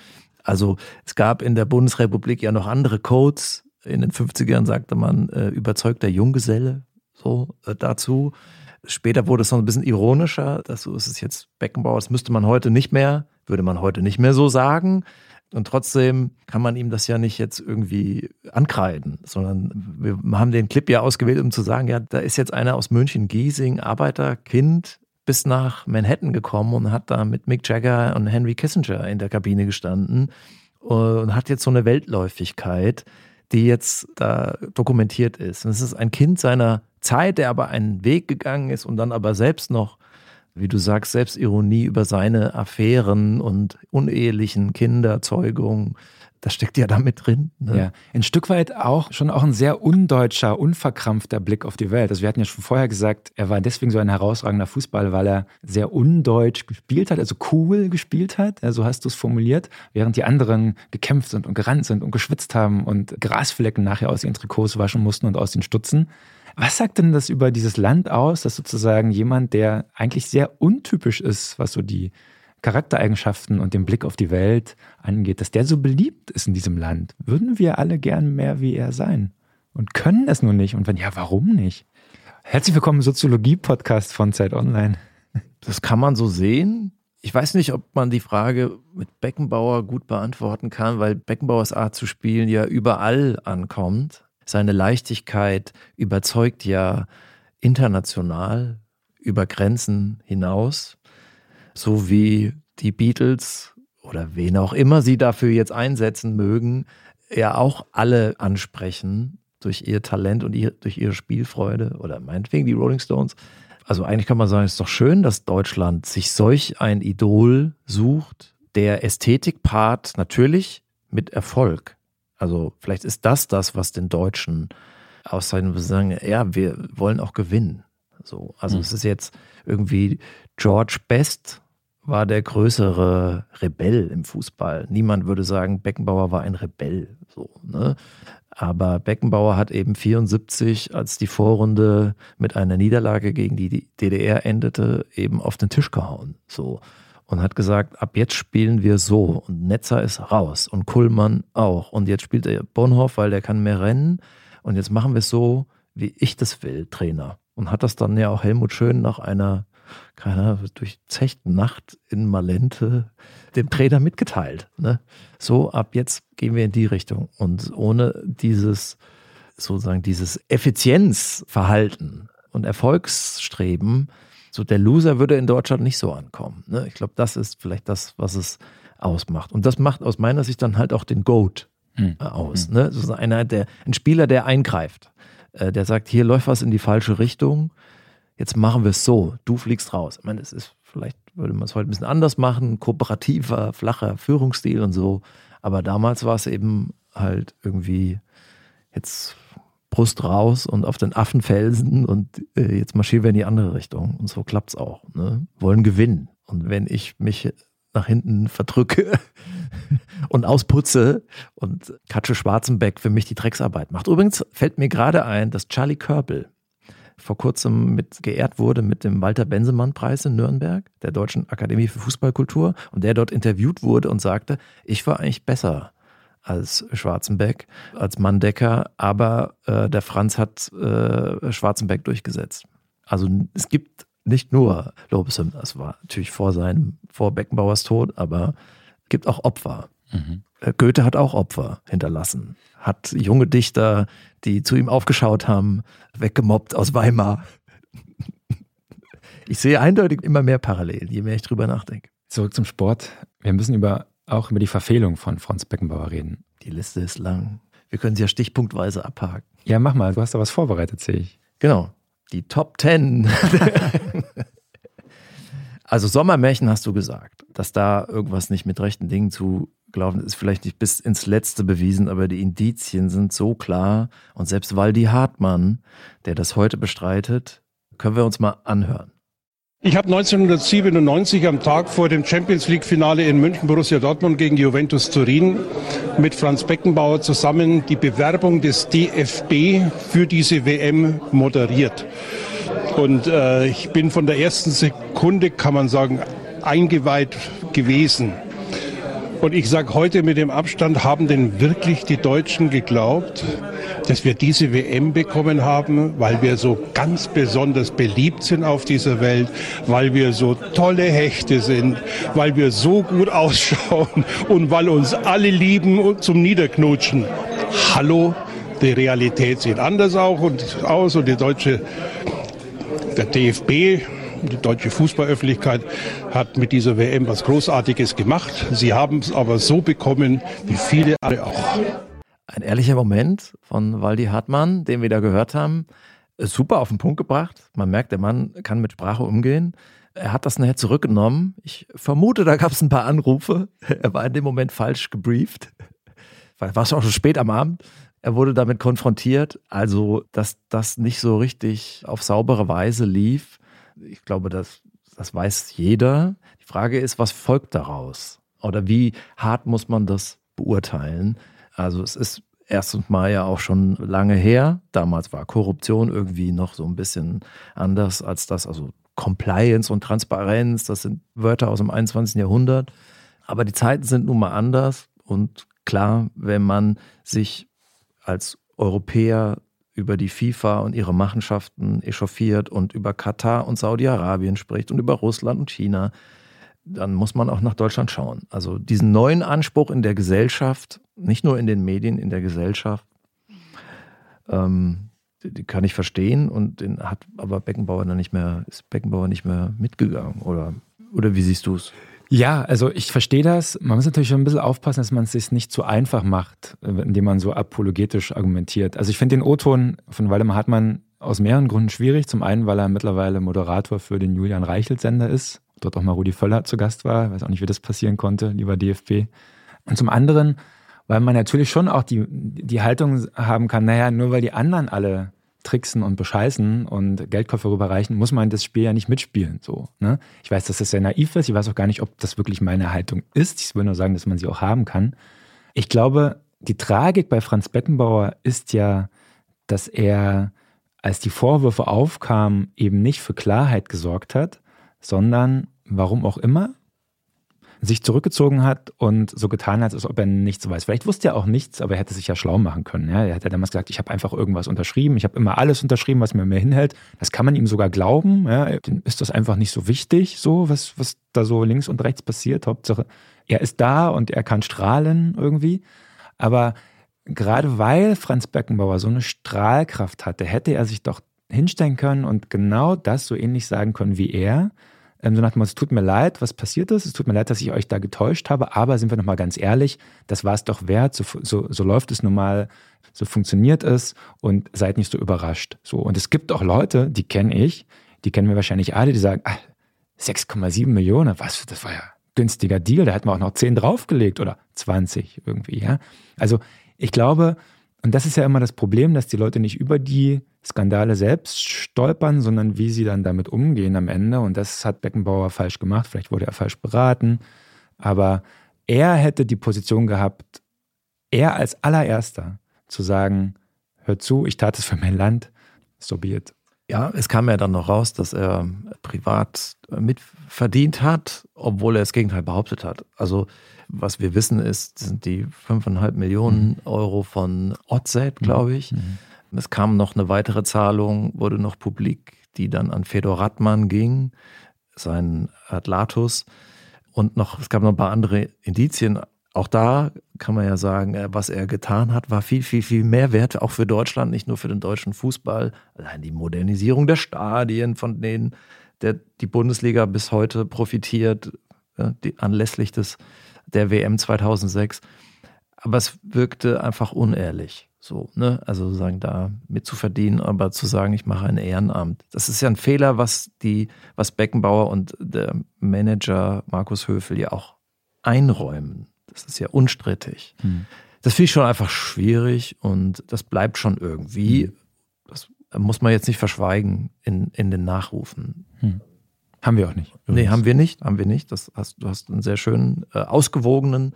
Also es gab in der Bundesrepublik ja noch andere Codes. In den 50ern sagte man äh, überzeugter Junggeselle so äh, dazu. Später wurde es noch ein bisschen ironischer. Das so ist es jetzt Beckenbauer. Das müsste man heute nicht mehr, würde man heute nicht mehr so sagen. Und trotzdem kann man ihm das ja nicht jetzt irgendwie ankreiden, sondern wir haben den Clip ja ausgewählt, um zu sagen, ja, da ist jetzt einer aus München, Giesing, Arbeiterkind, bis nach Manhattan gekommen und hat da mit Mick Jagger und Henry Kissinger in der Kabine gestanden und hat jetzt so eine Weltläufigkeit, die jetzt da dokumentiert ist. Und es ist ein Kind seiner Zeit, der aber einen Weg gegangen ist und dann aber selbst noch, wie du sagst, Selbstironie über seine Affären und unehelichen Kinderzeugungen das steckt ja da mit drin. Ne? Ja, ein Stück weit auch schon auch ein sehr undeutscher, unverkrampfter Blick auf die Welt. Also wir hatten ja schon vorher gesagt, er war deswegen so ein herausragender Fußball, weil er sehr undeutsch gespielt hat, also cool gespielt hat, so hast du es formuliert, während die anderen gekämpft sind und gerannt sind und geschwitzt haben und Grasflecken nachher aus ihren Trikots waschen mussten und aus den Stutzen. Was sagt denn das über dieses Land aus, dass sozusagen jemand, der eigentlich sehr untypisch ist, was so die Charaktereigenschaften und den Blick auf die Welt angeht, dass der so beliebt ist in diesem Land? Würden wir alle gern mehr wie er sein und können es nur nicht? Und wenn ja, warum nicht? Herzlich willkommen im Soziologie-Podcast von Zeit Online. Das kann man so sehen. Ich weiß nicht, ob man die Frage mit Beckenbauer gut beantworten kann, weil Beckenbauers Art zu spielen ja überall ankommt. Seine Leichtigkeit überzeugt ja international über Grenzen hinaus, so wie die Beatles oder wen auch immer sie dafür jetzt einsetzen mögen, ja auch alle ansprechen durch ihr Talent und ihr, durch ihre Spielfreude oder meinetwegen die Rolling Stones. Also eigentlich kann man sagen, es ist doch schön, dass Deutschland sich solch ein Idol sucht, der Ästhetikpart natürlich mit Erfolg also vielleicht ist das das, was den Deutschen auszeichnet, sagen, ja, wir wollen auch gewinnen. So, also mhm. es ist jetzt irgendwie George Best war der größere Rebell im Fußball. Niemand würde sagen, Beckenbauer war ein Rebell. So, ne? Aber Beckenbauer hat eben 74, als die Vorrunde mit einer Niederlage gegen die DDR endete, eben auf den Tisch gehauen. So und hat gesagt, ab jetzt spielen wir so. Und Netzer ist raus und Kullmann auch. Und jetzt spielt er Bonhoff, weil der kann mehr rennen. Und jetzt machen wir es so, wie ich das will, Trainer. Und hat das dann ja auch Helmut Schön nach einer, keine Ahnung, durchzechten Nacht in Malente dem Trainer mitgeteilt. Ne? So, ab jetzt gehen wir in die Richtung. Und ohne dieses, sozusagen, dieses Effizienzverhalten und Erfolgsstreben, so der Loser würde in Deutschland nicht so ankommen. Ne? Ich glaube, das ist vielleicht das, was es ausmacht. Und das macht aus meiner Sicht dann halt auch den Goat hm. Aus. Hm. Ne? So einer, der, ein Spieler, der eingreift, äh, der sagt, hier läuft was in die falsche Richtung, jetzt machen wir es so, du fliegst raus. Ich meine, es ist, vielleicht würde man es heute ein bisschen anders machen, kooperativer, flacher Führungsstil und so. Aber damals war es eben halt irgendwie jetzt Brust raus und auf den Affenfelsen und äh, jetzt marschieren wir in die andere Richtung. Und so klappt es auch. Ne? Wollen gewinnen. Und wenn ich mich nach hinten verdrücke und ausputze und Katsche Schwarzenbeck für mich die Drecksarbeit macht. Übrigens fällt mir gerade ein, dass Charlie Körbel vor kurzem mit geehrt wurde mit dem Walter Bensemann-Preis in Nürnberg, der Deutschen Akademie für Fußballkultur, und der dort interviewt wurde und sagte, ich war eigentlich besser als Schwarzenbeck, als Manndecker, aber äh, der Franz hat äh, Schwarzenbeck durchgesetzt. Also es gibt nicht nur Lobeshymnen, das war natürlich vor seinem, vor Beckenbauers Tod, aber es gibt auch Opfer. Mhm. Goethe hat auch Opfer hinterlassen, hat junge Dichter, die zu ihm aufgeschaut haben, weggemobbt aus Weimar. Ich sehe eindeutig immer mehr Parallelen, je mehr ich drüber nachdenke. Zurück zum Sport. Wir müssen über auch über die Verfehlung von Franz Beckenbauer reden. Die Liste ist lang. Wir können sie ja stichpunktweise abhaken. Ja, mach mal. Du hast da was vorbereitet, sehe ich. Genau. Die Top Ten. also Sommermärchen hast du gesagt, dass da irgendwas nicht mit rechten Dingen zu gelaufen ist, vielleicht nicht bis ins Letzte bewiesen, aber die Indizien sind so klar. Und selbst Waldi Hartmann, der das heute bestreitet, können wir uns mal anhören. Ich habe 1997 am Tag vor dem Champions League Finale in München Borussia Dortmund gegen Juventus Turin mit Franz Beckenbauer zusammen die Bewerbung des DFB für diese WM moderiert. Und äh, ich bin von der ersten Sekunde, kann man sagen, eingeweiht gewesen. Und ich sage heute mit dem Abstand, haben denn wirklich die Deutschen geglaubt, dass wir diese WM bekommen haben, weil wir so ganz besonders beliebt sind auf dieser Welt, weil wir so tolle Hechte sind, weil wir so gut ausschauen und weil uns alle lieben und zum Niederknutschen. Hallo, die Realität sieht anders auch und aus und die deutsche, der DFB die deutsche Fußballöffentlichkeit hat mit dieser WM was Großartiges gemacht. Sie haben es aber so bekommen, wie viele andere auch. Ein ehrlicher Moment von Waldi Hartmann, den wir da gehört haben. Super auf den Punkt gebracht. Man merkt, der Mann kann mit Sprache umgehen. Er hat das nachher zurückgenommen. Ich vermute, da gab es ein paar Anrufe. Er war in dem Moment falsch gebrieft. War es auch schon spät am Abend. Er wurde damit konfrontiert. Also, dass das nicht so richtig auf saubere Weise lief, ich glaube, das, das weiß jeder. Die Frage ist, was folgt daraus? Oder wie hart muss man das beurteilen? Also es ist erstens mal ja auch schon lange her. Damals war Korruption irgendwie noch so ein bisschen anders als das. Also Compliance und Transparenz, das sind Wörter aus dem 21. Jahrhundert. Aber die Zeiten sind nun mal anders. Und klar, wenn man sich als Europäer über die FIFA und ihre Machenschaften echauffiert und über Katar und Saudi-Arabien spricht und über Russland und China, dann muss man auch nach Deutschland schauen. Also diesen neuen Anspruch in der Gesellschaft, nicht nur in den Medien, in der Gesellschaft, ähm, die kann ich verstehen und den hat aber Beckenbauer dann nicht mehr, ist Beckenbauer nicht mehr mitgegangen oder, oder wie siehst du es? Ja, also ich verstehe das. Man muss natürlich schon ein bisschen aufpassen, dass man es sich nicht zu einfach macht, indem man so apologetisch argumentiert. Also ich finde den O-Ton von Waldemar Hartmann aus mehreren Gründen schwierig. Zum einen, weil er mittlerweile Moderator für den Julian Reichelt-Sender ist, dort auch mal Rudi Völler zu Gast war. Ich weiß auch nicht, wie das passieren konnte, lieber DFB. Und zum anderen, weil man natürlich schon auch die, die Haltung haben kann, naja, nur weil die anderen alle tricksen und bescheißen und Geldkoffer rüberreichen, muss man das Spiel ja nicht mitspielen. So, ne? Ich weiß, dass das sehr naiv ist. Ich weiß auch gar nicht, ob das wirklich meine Haltung ist. Ich will nur sagen, dass man sie auch haben kann. Ich glaube, die Tragik bei Franz Beckenbauer ist ja, dass er, als die Vorwürfe aufkamen, eben nicht für Klarheit gesorgt hat, sondern warum auch immer, sich zurückgezogen hat und so getan hat, als ob er nichts weiß. Vielleicht wusste er auch nichts, aber er hätte sich ja schlau machen können. Ja? Er hat ja damals gesagt, ich habe einfach irgendwas unterschrieben, ich habe immer alles unterschrieben, was mir mehr hinhält. Das kann man ihm sogar glauben. Ja? Dann ist das einfach nicht so wichtig, so was, was da so links und rechts passiert. Hauptsache, er ist da und er kann strahlen irgendwie. Aber gerade weil Franz Beckenbauer so eine Strahlkraft hatte, hätte er sich doch hinstellen können und genau das so ähnlich sagen können wie er ähm, so nach dem Motto, es tut mir leid, was passiert ist, es tut mir leid, dass ich euch da getäuscht habe, aber sind wir nochmal ganz ehrlich, das war es doch wert, so, so, so läuft es nun mal, so funktioniert es. Und seid nicht so überrascht. So, und es gibt auch Leute, die kenne ich, die kennen wir wahrscheinlich alle, die sagen, 6,7 Millionen, was, das war ja günstiger Deal, da hätten wir auch noch 10 draufgelegt oder 20 irgendwie, ja. Also ich glaube, und das ist ja immer das Problem, dass die Leute nicht über die Skandale selbst stolpern, sondern wie sie dann damit umgehen am Ende. Und das hat Beckenbauer falsch gemacht. Vielleicht wurde er falsch beraten. Aber er hätte die Position gehabt, er als allererster zu sagen, hör zu, ich tat es für mein Land, so be it. Ja, es kam ja dann noch raus, dass er privat mitverdient hat, obwohl er das Gegenteil behauptet hat. Also was wir wissen ist, sind die 5,5 Millionen mhm. Euro von Otzet, glaube ich. Mhm. Es kam noch eine weitere Zahlung, wurde noch publik, die dann an Fedor Radmann ging, sein Atlatus. Und noch, es gab noch ein paar andere Indizien. Auch da kann man ja sagen, äh, was er getan hat, war viel, viel, viel mehr wert, auch für Deutschland, nicht nur für den deutschen Fußball. Allein die Modernisierung der Stadien, von denen der, die Bundesliga bis heute profitiert, die, anlässlich des der WM 2006. Aber es wirkte einfach unehrlich. So, ne? Also sagen, da mitzuverdienen, aber zu sagen, ich mache ein Ehrenamt. Das ist ja ein Fehler, was die, was Beckenbauer und der Manager Markus Höfel ja auch einräumen. Das ist ja unstrittig. Hm. Das finde ich schon einfach schwierig und das bleibt schon irgendwie. Hm. Das muss man jetzt nicht verschweigen in, in den Nachrufen. Hm. Haben wir auch nicht. Übrigens. Nee, haben wir nicht, haben wir nicht. Das hast, du hast einen sehr schönen, äh, ausgewogenen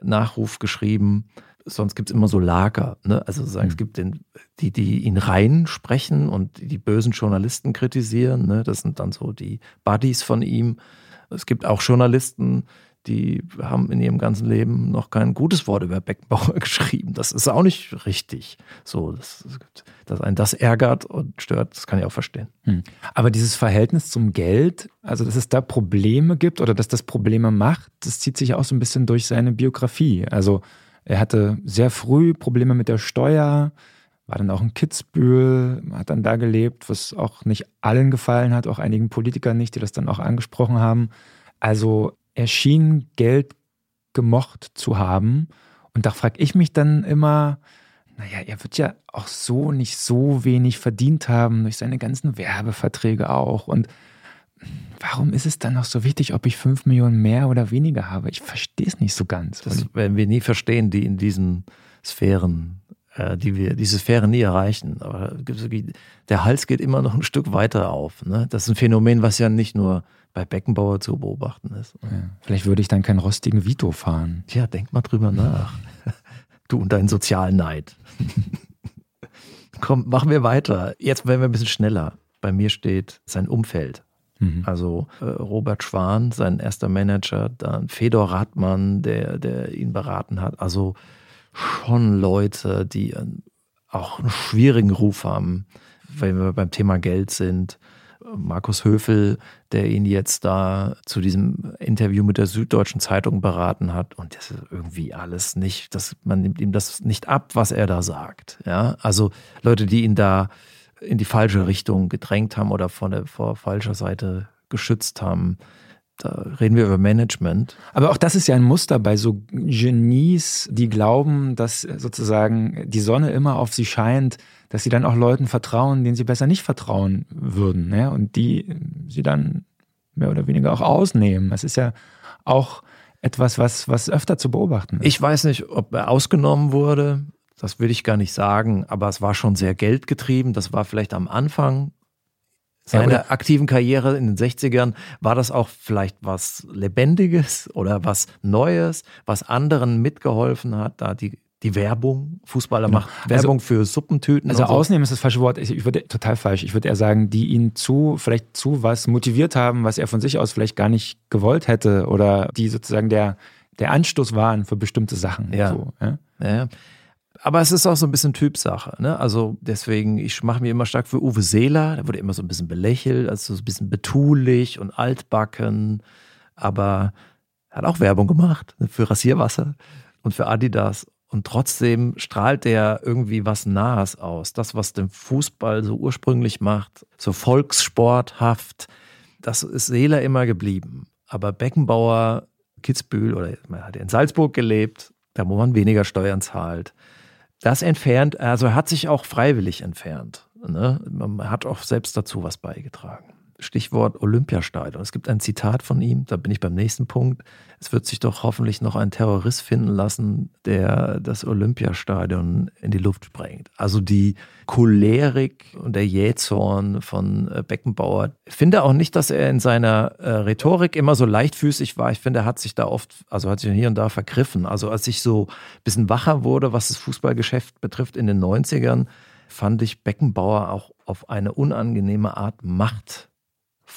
Nachruf geschrieben. Sonst gibt es immer so Lager. Ne? Also sagen, mhm. es gibt den, die, die ihn rein sprechen und die, die bösen Journalisten kritisieren. Ne? Das sind dann so die Buddies von ihm. Es gibt auch Journalisten, die haben in ihrem ganzen Leben noch kein gutes Wort über Beckenbauer geschrieben. Das ist auch nicht richtig. So, dass, dass einen das ärgert und stört, das kann ich auch verstehen. Hm. Aber dieses Verhältnis zum Geld, also dass es da Probleme gibt oder dass das Probleme macht, das zieht sich auch so ein bisschen durch seine Biografie. Also er hatte sehr früh Probleme mit der Steuer, war dann auch in Kitzbühel, hat dann da gelebt, was auch nicht allen gefallen hat, auch einigen Politikern nicht, die das dann auch angesprochen haben. Also er schien Geld gemocht zu haben. Und da frage ich mich dann immer, naja, er wird ja auch so nicht so wenig verdient haben, durch seine ganzen Werbeverträge auch. Und warum ist es dann noch so wichtig, ob ich fünf Millionen mehr oder weniger habe? Ich verstehe es nicht so ganz. Das werden wir nie verstehen, die in diesen Sphären, äh, die wir, diese Sphären nie erreichen. Aber der Hals geht immer noch ein Stück weiter auf. Ne? Das ist ein Phänomen, was ja nicht nur bei Beckenbauer zu beobachten ist. Ja, vielleicht würde ich dann keinen rostigen Vito fahren. Tja, denk mal drüber nach. Du und dein Sozialneid. Komm, machen wir weiter. Jetzt werden wir ein bisschen schneller. Bei mir steht sein Umfeld. Mhm. Also äh, Robert Schwan, sein erster Manager, dann Fedor Radmann, der, der ihn beraten hat. Also schon Leute, die auch einen schwierigen Ruf haben, wenn wir beim Thema Geld sind. Markus Höfel, der ihn jetzt da zu diesem Interview mit der Süddeutschen Zeitung beraten hat. Und das ist irgendwie alles nicht, das, man nimmt ihm das nicht ab, was er da sagt. Ja, also Leute, die ihn da in die falsche Richtung gedrängt haben oder von der vor falscher Seite geschützt haben. Da reden wir über Management. Aber auch das ist ja ein Muster bei so Genies, die glauben, dass sozusagen die Sonne immer auf sie scheint, dass sie dann auch Leuten vertrauen, denen sie besser nicht vertrauen würden. Ne? Und die sie dann mehr oder weniger auch ausnehmen. Das ist ja auch etwas, was, was öfter zu beobachten ist. Ich weiß nicht, ob er ausgenommen wurde. Das will ich gar nicht sagen, aber es war schon sehr geldgetrieben. Das war vielleicht am Anfang seiner ja, aktiven Karriere in den 60ern war das auch vielleicht was Lebendiges oder was Neues, was anderen mitgeholfen hat, da die die Werbung, Fußballer genau. macht Werbung also, für Suppentüten. Also so. ausnehmen ist das falsche Wort. Ich, ich, würde total falsch. Ich würde eher sagen, die ihn zu, vielleicht zu was motiviert haben, was er von sich aus vielleicht gar nicht gewollt hätte oder die sozusagen der, der Anstoß waren für bestimmte Sachen. Ja. So, ja? ja. Aber es ist auch so ein bisschen Typsache. Ne? Also deswegen, ich mache mir immer stark für Uwe Seeler. Der wurde immer so ein bisschen belächelt, also so ein bisschen betulich und altbacken. Aber er hat auch Werbung gemacht ne, für Rasierwasser und für Adidas. Und trotzdem strahlt der irgendwie was Nahes aus. Das, was den Fußball so ursprünglich macht, so volkssporthaft, das ist Seeler immer geblieben. Aber Beckenbauer, Kitzbühel oder man hat in Salzburg gelebt, da wo man weniger Steuern zahlt das entfernt, also er hat sich auch freiwillig entfernt. Ne? Man hat auch selbst dazu was beigetragen. Stichwort Olympiastadion. Es gibt ein Zitat von ihm, da bin ich beim nächsten Punkt. Es wird sich doch hoffentlich noch ein Terrorist finden lassen, der das Olympiastadion in die Luft sprengt. Also die Cholerik und der Jähzorn von äh, Beckenbauer. Ich finde auch nicht, dass er in seiner äh, Rhetorik immer so leichtfüßig war. Ich finde, er hat sich da oft, also hat sich hier und da vergriffen. Also als ich so ein bisschen wacher wurde, was das Fußballgeschäft betrifft in den 90ern, fand ich Beckenbauer auch auf eine unangenehme Art Macht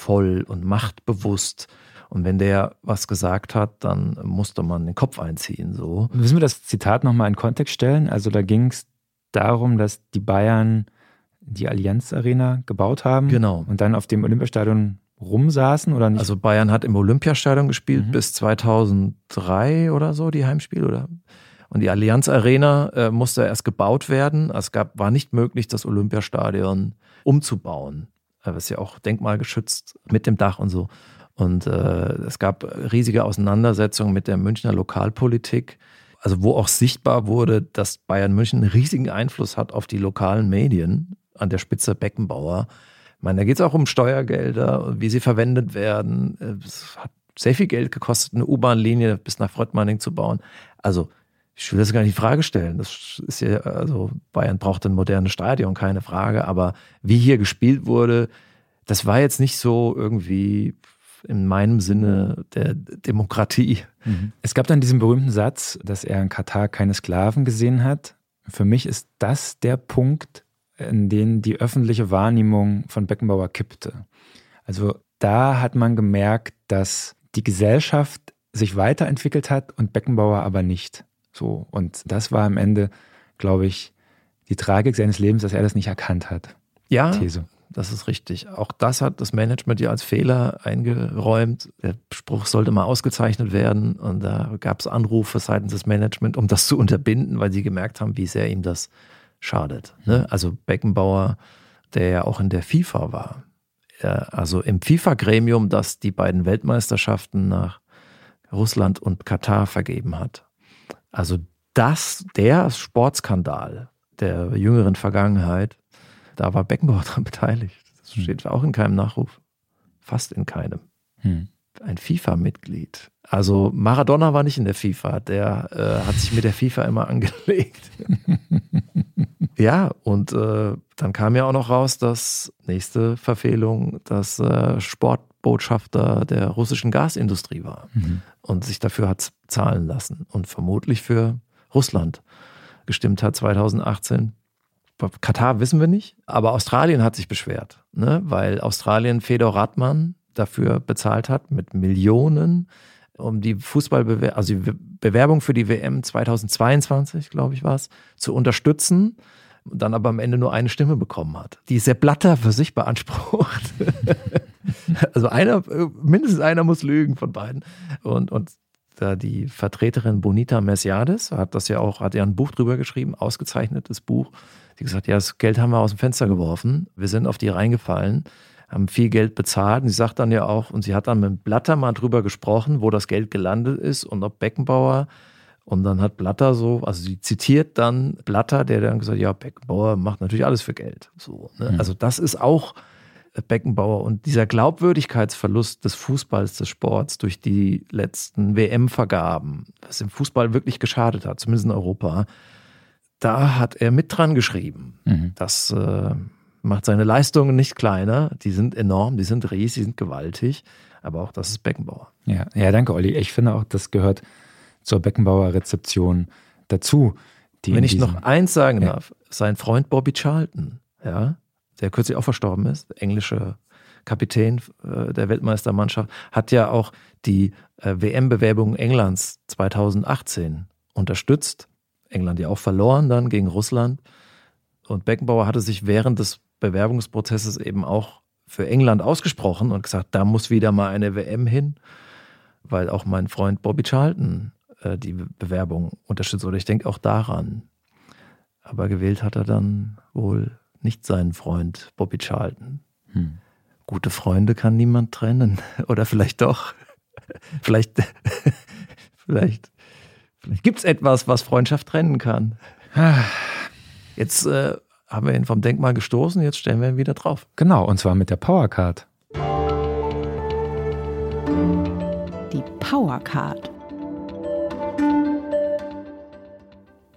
machtvoll und machtbewusst. Und wenn der was gesagt hat, dann musste man den Kopf einziehen. So. Müssen wir das Zitat nochmal in Kontext stellen? Also da ging es darum, dass die Bayern die Allianz Arena gebaut haben. Genau. Und dann auf dem Olympiastadion rumsaßen oder nicht? Also Bayern hat im Olympiastadion gespielt mhm. bis 2003 oder so, die Heimspiele, oder? Und die Allianz Arena äh, musste erst gebaut werden. Es gab, war nicht möglich, das Olympiastadion umzubauen. Äh, was ja auch denkmalgeschützt mit dem Dach und so. Und äh, es gab riesige Auseinandersetzungen mit der Münchner Lokalpolitik, also wo auch sichtbar wurde, dass Bayern München einen riesigen Einfluss hat auf die lokalen Medien, an der Spitze Beckenbauer. Ich meine, da geht es auch um Steuergelder, wie sie verwendet werden. Es hat sehr viel Geld gekostet, eine U-Bahn-Linie bis nach Fröttmanning zu bauen. Also ich will das gar nicht in Frage stellen. Das ist ja, also Bayern braucht ein modernes Stadion, keine Frage. Aber wie hier gespielt wurde, das war jetzt nicht so irgendwie in meinem Sinne der Demokratie. Mhm. Es gab dann diesen berühmten Satz, dass er in Katar keine Sklaven gesehen hat. Für mich ist das der Punkt, in dem die öffentliche Wahrnehmung von Beckenbauer kippte. Also da hat man gemerkt, dass die Gesellschaft sich weiterentwickelt hat und Beckenbauer aber nicht. So. Und das war am Ende, glaube ich, die Tragik seines Lebens, dass er das nicht erkannt hat. Ja, These. das ist richtig. Auch das hat das Management ja als Fehler eingeräumt. Der Spruch sollte mal ausgezeichnet werden. Und da gab es Anrufe seitens des Management, um das zu unterbinden, weil sie gemerkt haben, wie sehr ihm das schadet. Ne? Also Beckenbauer, der ja auch in der FIFA war, also im FIFA-Gremium, das die beiden Weltmeisterschaften nach Russland und Katar vergeben hat. Also das, der Sportskandal der jüngeren Vergangenheit, da war Beckenbauer dran beteiligt. Das hm. steht auch in keinem Nachruf. Fast in keinem. Hm. Ein FIFA-Mitglied. Also Maradona war nicht in der FIFA, der äh, hat sich mit der FIFA immer angelegt. ja, und äh, dann kam ja auch noch raus, dass nächste Verfehlung, dass äh, Sportbotschafter der russischen Gasindustrie war mhm. und sich dafür hat zahlen lassen und vermutlich für Russland gestimmt hat 2018. Katar wissen wir nicht, aber Australien hat sich beschwert, ne? weil Australien Fedor Radmann dafür bezahlt hat mit Millionen, um die Fußballbewerbung, also die Bewerbung für die WM 2022, glaube ich, war es, zu unterstützen dann aber am Ende nur eine Stimme bekommen hat, die Sepp Blatter für sich beansprucht. also einer, mindestens einer muss lügen von beiden. Und, und da die Vertreterin Bonita Merciades hat das ja auch, hat ja ein Buch drüber geschrieben, ausgezeichnetes Buch. Die gesagt, ja, das Geld haben wir aus dem Fenster geworfen. Wir sind auf die reingefallen, haben viel Geld bezahlt. Und sie sagt dann ja auch, und sie hat dann mit Blatter mal drüber gesprochen, wo das Geld gelandet ist und ob Beckenbauer und dann hat Blatter so, also sie zitiert dann Blatter, der dann gesagt, ja, Beckenbauer macht natürlich alles für Geld. So, ne? mhm. Also das ist auch Beckenbauer und dieser Glaubwürdigkeitsverlust des Fußballs, des Sports durch die letzten WM-Vergaben, was dem Fußball wirklich geschadet hat, zumindest in Europa, da hat er mit dran geschrieben. Mhm. Das äh, macht seine Leistungen nicht kleiner. Die sind enorm, die sind riesig, die sind gewaltig. Aber auch das ist Beckenbauer. Ja, ja, danke, Olli. Ich finde auch, das gehört zur Beckenbauer Rezeption dazu. Wenn ich noch eins sagen ja. darf, sein Freund Bobby Charlton, ja, der kürzlich auch verstorben ist, englische Kapitän äh, der Weltmeistermannschaft, hat ja auch die äh, WM-Bewerbung Englands 2018 unterstützt. England ja auch verloren dann gegen Russland. Und Beckenbauer hatte sich während des Bewerbungsprozesses eben auch für England ausgesprochen und gesagt, da muss wieder mal eine WM hin, weil auch mein Freund Bobby Charlton äh, die Bewerbung unterstützt. Oder ich denke auch daran. Aber gewählt hat er dann wohl nicht seinen Freund Bobby Charlton. Hm. Gute Freunde kann niemand trennen. Oder vielleicht doch. vielleicht, vielleicht, vielleicht gibt es etwas, was Freundschaft trennen kann. Jetzt äh, haben wir ihn vom Denkmal gestoßen, jetzt stellen wir ihn wieder drauf. Genau, und zwar mit der Powercard. Die Powercard.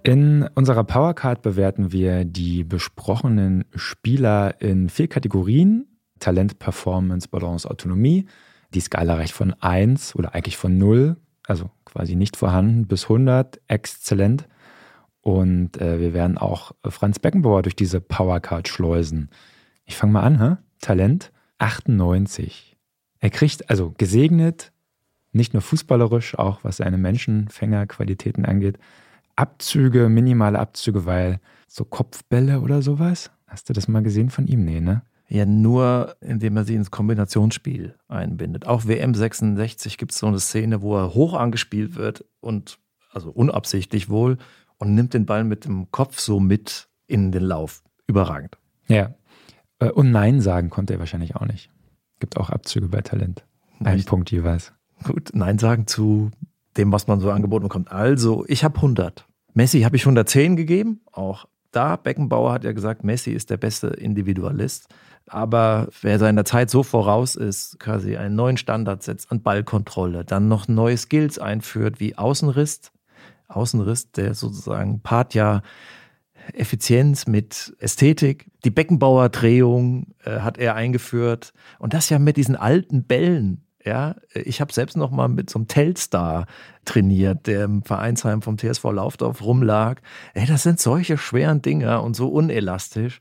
In unserer Powercard bewerten wir die besprochenen Spieler in vier Kategorien. Talent, Performance, Balance, Autonomie. Die Skala reicht von 1 oder eigentlich von 0, also quasi nicht vorhanden, bis 100, exzellent. Und äh, wir werden auch Franz Beckenbauer durch diese Powercard schleusen. Ich fange mal an, hä? Talent 98. Er kriegt also gesegnet, nicht nur fußballerisch, auch was seine Menschenfängerqualitäten angeht, Abzüge, minimale Abzüge, weil so Kopfbälle oder sowas. Hast du das mal gesehen von ihm? Nee, ne? Ja, nur indem er sie ins Kombinationsspiel einbindet. Auch WM 66 gibt es so eine Szene, wo er hoch angespielt wird und, also unabsichtlich wohl, und nimmt den Ball mit dem Kopf so mit in den Lauf. Überragend. Ja. Äh, und Nein sagen konnte er wahrscheinlich auch nicht. Gibt auch Abzüge bei Talent. Ein? Punkt jeweils. Gut, Nein sagen zu dem, was man so angeboten bekommt. Also, ich habe 100. Messi habe ich 110 gegeben. Auch da, Beckenbauer hat ja gesagt, Messi ist der beste Individualist. Aber wer seiner Zeit so voraus ist, quasi einen neuen Standard setzt an Ballkontrolle, dann noch neue Skills einführt wie Außenriss, Außenriss, der sozusagen Part ja Effizienz, mit Ästhetik. Die Beckenbauer-Drehung äh, hat er eingeführt. Und das ja mit diesen alten Bällen. Ja, ich habe selbst noch mal mit so einem Telstar trainiert, der im Vereinsheim vom TSV Laufdorf rumlag. Ey, das sind solche schweren Dinger und so unelastisch.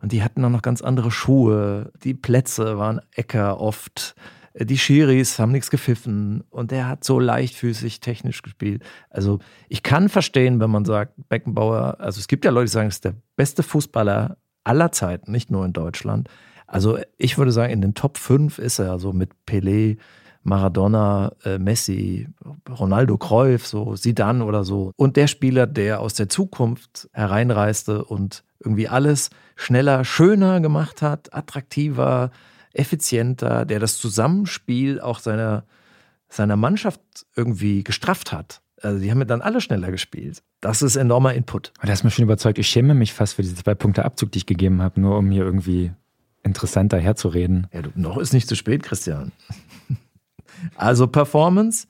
Und die hatten auch noch ganz andere Schuhe. Die Plätze waren Äcker oft. Die Schiris haben nichts gepfiffen und der hat so leichtfüßig technisch gespielt. Also ich kann verstehen, wenn man sagt, Beckenbauer, also es gibt ja Leute, die sagen, es ist der beste Fußballer aller Zeiten, nicht nur in Deutschland. Also ich würde sagen, in den Top 5 ist er so mit Pelé, Maradona, äh, Messi, Ronaldo Cruyff, so Sidan oder so. Und der Spieler, der aus der Zukunft hereinreiste und irgendwie alles schneller, schöner gemacht hat, attraktiver, effizienter, der das Zusammenspiel auch seiner, seiner Mannschaft irgendwie gestrafft hat. Also die haben ja dann alle schneller gespielt. Das ist enormer Input. Aber das ist mir schon überzeugt. Ich schäme mich fast für diese zwei Punkte Abzug, die ich gegeben habe, nur um hier irgendwie interessanter herzureden. Ja, du, noch ist nicht zu spät, Christian. Also Performance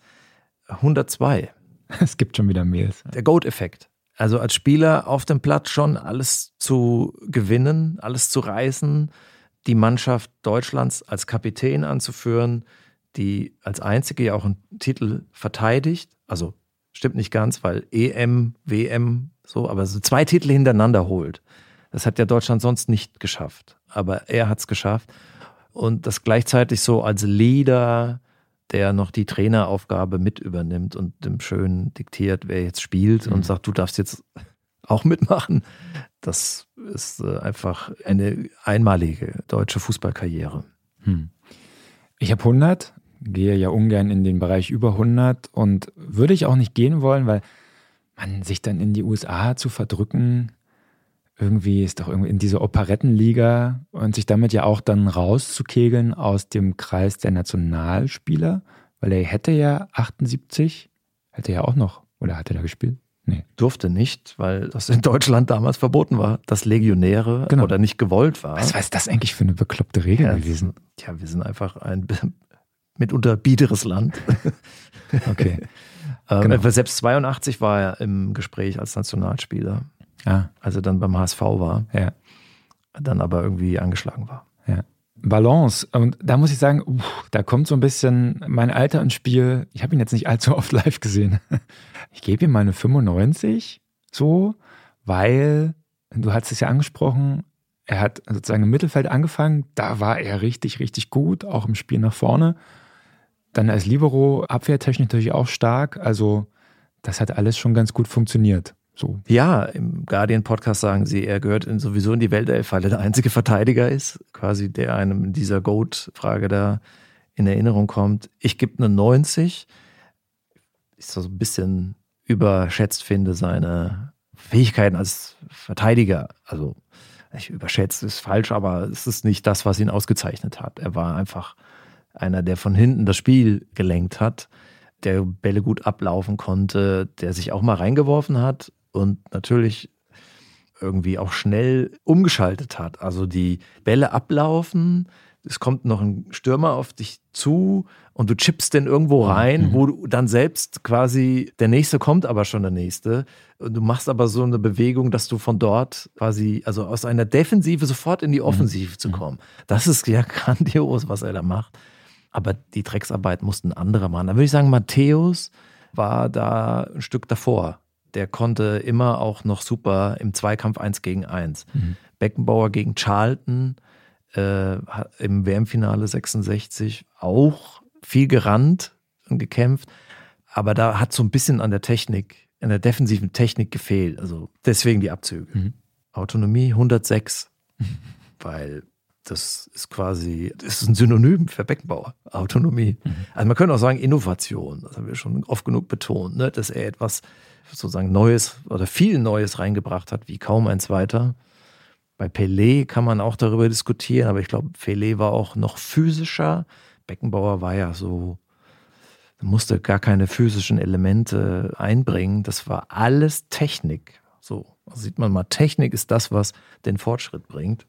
102. Es gibt schon wieder Mails. Der Goat-Effekt. Also als Spieler auf dem Platz schon alles zu gewinnen, alles zu reißen, die Mannschaft Deutschlands als Kapitän anzuführen, die als einzige ja auch einen Titel verteidigt. Also stimmt nicht ganz, weil EM, WM, so, aber so zwei Titel hintereinander holt. Das hat ja Deutschland sonst nicht geschafft. Aber er hat es geschafft. Und das gleichzeitig so als Leader, der noch die Traineraufgabe mit übernimmt und dem Schön diktiert, wer jetzt spielt mhm. und sagt, du darfst jetzt auch mitmachen. Das ist äh, einfach eine einmalige deutsche Fußballkarriere. Hm. Ich habe 100, gehe ja ungern in den Bereich über 100 und würde ich auch nicht gehen wollen, weil man sich dann in die USA zu verdrücken, irgendwie ist doch irgendwie in diese Operettenliga und sich damit ja auch dann rauszukegeln aus dem Kreis der Nationalspieler, weil er hätte ja 78, hätte ja auch noch, oder hat er da gespielt? Nee. Durfte nicht, weil das in Deutschland damals verboten war, dass Legionäre genau. oder nicht gewollt war. Was war das eigentlich für eine bekloppte Regel ja, gewesen? Ja, wir sind einfach ein mitunter biederes Land. okay. ähm, genau. Selbst 82 war er im Gespräch als Nationalspieler. Ja. Als er dann beim HSV war. Ja. Dann aber irgendwie angeschlagen war. Ja. Balance. Und da muss ich sagen, uh, da kommt so ein bisschen mein Alter ins Spiel. Ich habe ihn jetzt nicht allzu oft live gesehen. Ich gebe ihm mal eine 95, so, weil, du hast es ja angesprochen, er hat sozusagen im Mittelfeld angefangen, da war er richtig, richtig gut, auch im Spiel nach vorne. Dann als Libero abwehrtechnisch natürlich auch stark. Also, das hat alles schon ganz gut funktioniert. So. Ja, im Guardian-Podcast sagen sie, er gehört in, sowieso in die Weltelf, weil er der einzige Verteidiger ist, quasi der einem in dieser Goat-Frage da in Erinnerung kommt. Ich gebe eine 90. Ich so ein bisschen überschätzt finde, seine Fähigkeiten als Verteidiger. Also, ich überschätze ist falsch, aber es ist nicht das, was ihn ausgezeichnet hat. Er war einfach einer, der von hinten das Spiel gelenkt hat, der Bälle gut ablaufen konnte, der sich auch mal reingeworfen hat und natürlich irgendwie auch schnell umgeschaltet hat. Also die Bälle ablaufen, es kommt noch ein Stürmer auf dich zu und du chippst den irgendwo rein, mhm. wo du dann selbst quasi, der nächste kommt aber schon der nächste. Und du machst aber so eine Bewegung, dass du von dort quasi, also aus einer Defensive sofort in die mhm. Offensive mhm. zu kommen. Das ist ja grandios, was er da macht. Aber die Drecksarbeit mussten andere machen. Da würde ich sagen, Matthäus war da ein Stück davor der konnte immer auch noch super im Zweikampf 1 gegen 1. Mhm. Beckenbauer gegen Charlton äh, im WM-Finale 66 auch viel gerannt und gekämpft, aber da hat so ein bisschen an der Technik, an der defensiven Technik gefehlt. Also deswegen die Abzüge. Mhm. Autonomie 106, weil das ist quasi, das ist ein Synonym für Beckenbauer, Autonomie. Mhm. Also man könnte auch sagen Innovation, das haben wir schon oft genug betont, ne? dass er etwas sozusagen Neues oder viel Neues reingebracht hat, wie kaum ein zweiter. Bei Pelé kann man auch darüber diskutieren, aber ich glaube, Pelé war auch noch physischer. Beckenbauer war ja so, musste gar keine physischen Elemente einbringen. Das war alles Technik. So also sieht man mal, Technik ist das, was den Fortschritt bringt.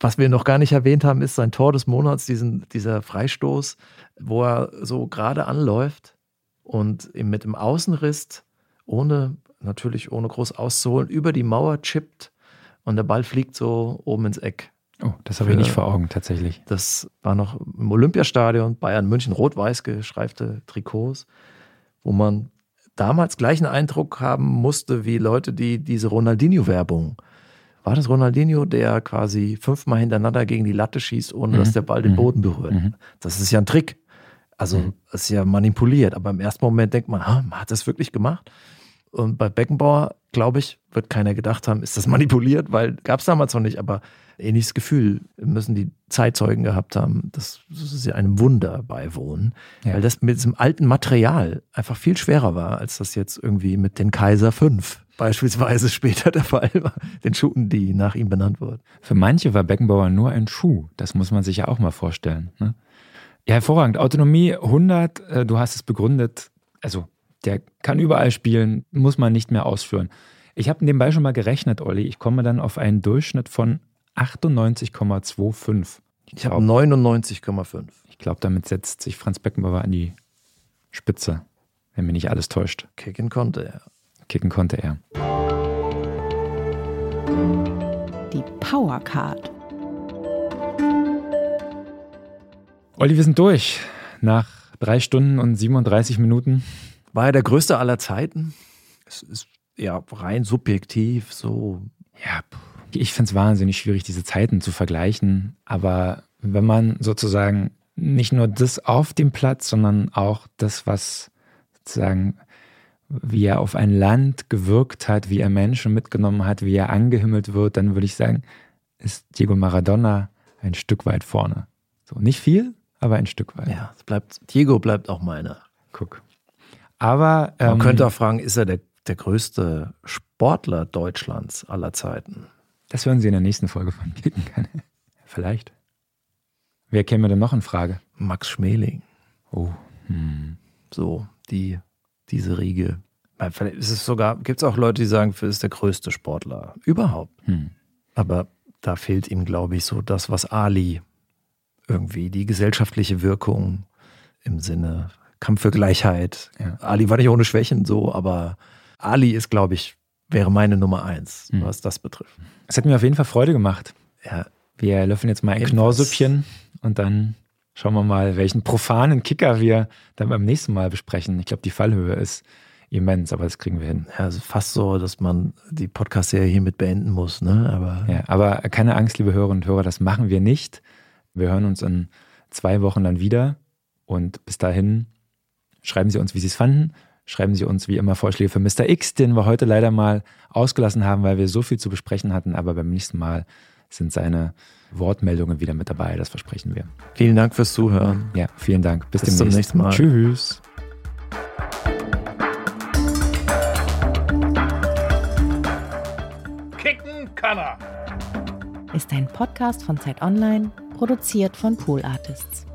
Was wir noch gar nicht erwähnt haben, ist sein Tor des Monats, diesen, dieser Freistoß, wo er so gerade anläuft und mit dem Außenriss ohne natürlich ohne groß auszuholen, über die Mauer chippt und der Ball fliegt so oben ins Eck. Oh, das habe ich nicht vor Augen tatsächlich. Das war noch im Olympiastadion, Bayern München, rot-weiß gestreifte Trikots, wo man damals gleichen Eindruck haben musste wie Leute, die diese Ronaldinho-Werbung. War das Ronaldinho, der quasi fünfmal hintereinander gegen die Latte schießt, ohne dass der Ball den Boden berührt? Das ist ja ein Trick. Also, das ist ja manipuliert. Aber im ersten Moment denkt man, hat das wirklich gemacht? Und bei Beckenbauer, glaube ich, wird keiner gedacht haben, ist das manipuliert, weil gab es damals noch nicht, aber ähnliches Gefühl müssen die Zeitzeugen gehabt haben, dass das ja einem Wunder beiwohnen, Ja. weil das mit diesem alten Material einfach viel schwerer war, als das jetzt irgendwie mit den Kaiser 5 beispielsweise später der Fall war, den Schuhen, die nach ihm benannt wurden. Für manche war Beckenbauer nur ein Schuh. Das muss man sich ja auch mal vorstellen. Ne? Ja, hervorragend. Autonomie 100, äh, du hast es begründet. Also, der kann überall spielen, muss man nicht mehr ausführen. Ich habe nebenbei schon mal gerechnet, Olli. Ich komme dann auf einen Durchschnitt von 98,25. Ich habe 99,5. Ich glaube, damit setzt sich Franz Beckenbauer an die Spitze, wenn mir nicht alles täuscht. Kicken konnte er. Kicken konnte er. Die Powercard. Olli, wir sind durch. Nach drei Stunden und 37 Minuten. War er der größte aller Zeiten? Es ist ja rein subjektiv so. Ja, ich finde es wahnsinnig schwierig, diese Zeiten zu vergleichen. Aber wenn man sozusagen nicht nur das auf dem Platz, sondern auch das, was sozusagen, wie er auf ein Land gewirkt hat, wie er Menschen mitgenommen hat, wie er angehimmelt wird, dann würde ich sagen, ist Diego Maradona ein Stück weit vorne. So, nicht viel, aber ein Stück weit. Ja, es bleibt, Diego bleibt auch meiner. Guck. Aber Man ähm, könnte auch fragen, ist er der, der größte Sportler Deutschlands aller Zeiten? das hören Sie in der nächsten Folge von Kicken kann. Vielleicht. Wer käme denn noch in Frage? Max Schmeling. Oh, hm. So, die, diese Riege. Vielleicht ist es sogar, gibt es auch Leute, die sagen, er ist der größte Sportler überhaupt. Hm. Aber da fehlt ihm, glaube ich, so das, was Ali irgendwie, die gesellschaftliche Wirkung im Sinne Kampf für Gleichheit. Ja. Ali war nicht ohne Schwächen so, aber Ali ist, glaube ich, wäre meine Nummer eins, Mhm. was das betrifft. Es hat mir auf jeden Fall Freude gemacht. Ja, Wir löffeln jetzt mal ein. Knorrsüppchen und dann schauen wir mal, welchen profanen Kicker wir dann beim nächsten Mal besprechen. Ich glaube, die Fallhöhe ist immens, aber das kriegen wir hin. ja also fast so, dass man die Podcast-Serie hiermit beenden muss, ne? Aber Ja, aber keine Angst, liebe Hörerinnen und Hörer, das machen wir nicht. Wir hören uns in zwei Wochen dann wieder und bis dahin schreiben Sie uns, wie Sie es fanden. Schreiben Sie uns wie immer Vorschläge für Mr. X, den wir heute leider mal ausgelassen haben, weil wir so viel zu besprechen hatten. Aber beim nächsten Mal sind seine Wortmeldungen wieder mit dabei. Das versprechen wir. vielen Dank fürs Zuhören. Ja, vielen Dank. Bis, Bis zum demnächst. nächsten Mal. Tschüss. Kicken kann er. Ist ein Podcast von Zeit Online, produziert von Pool Artists.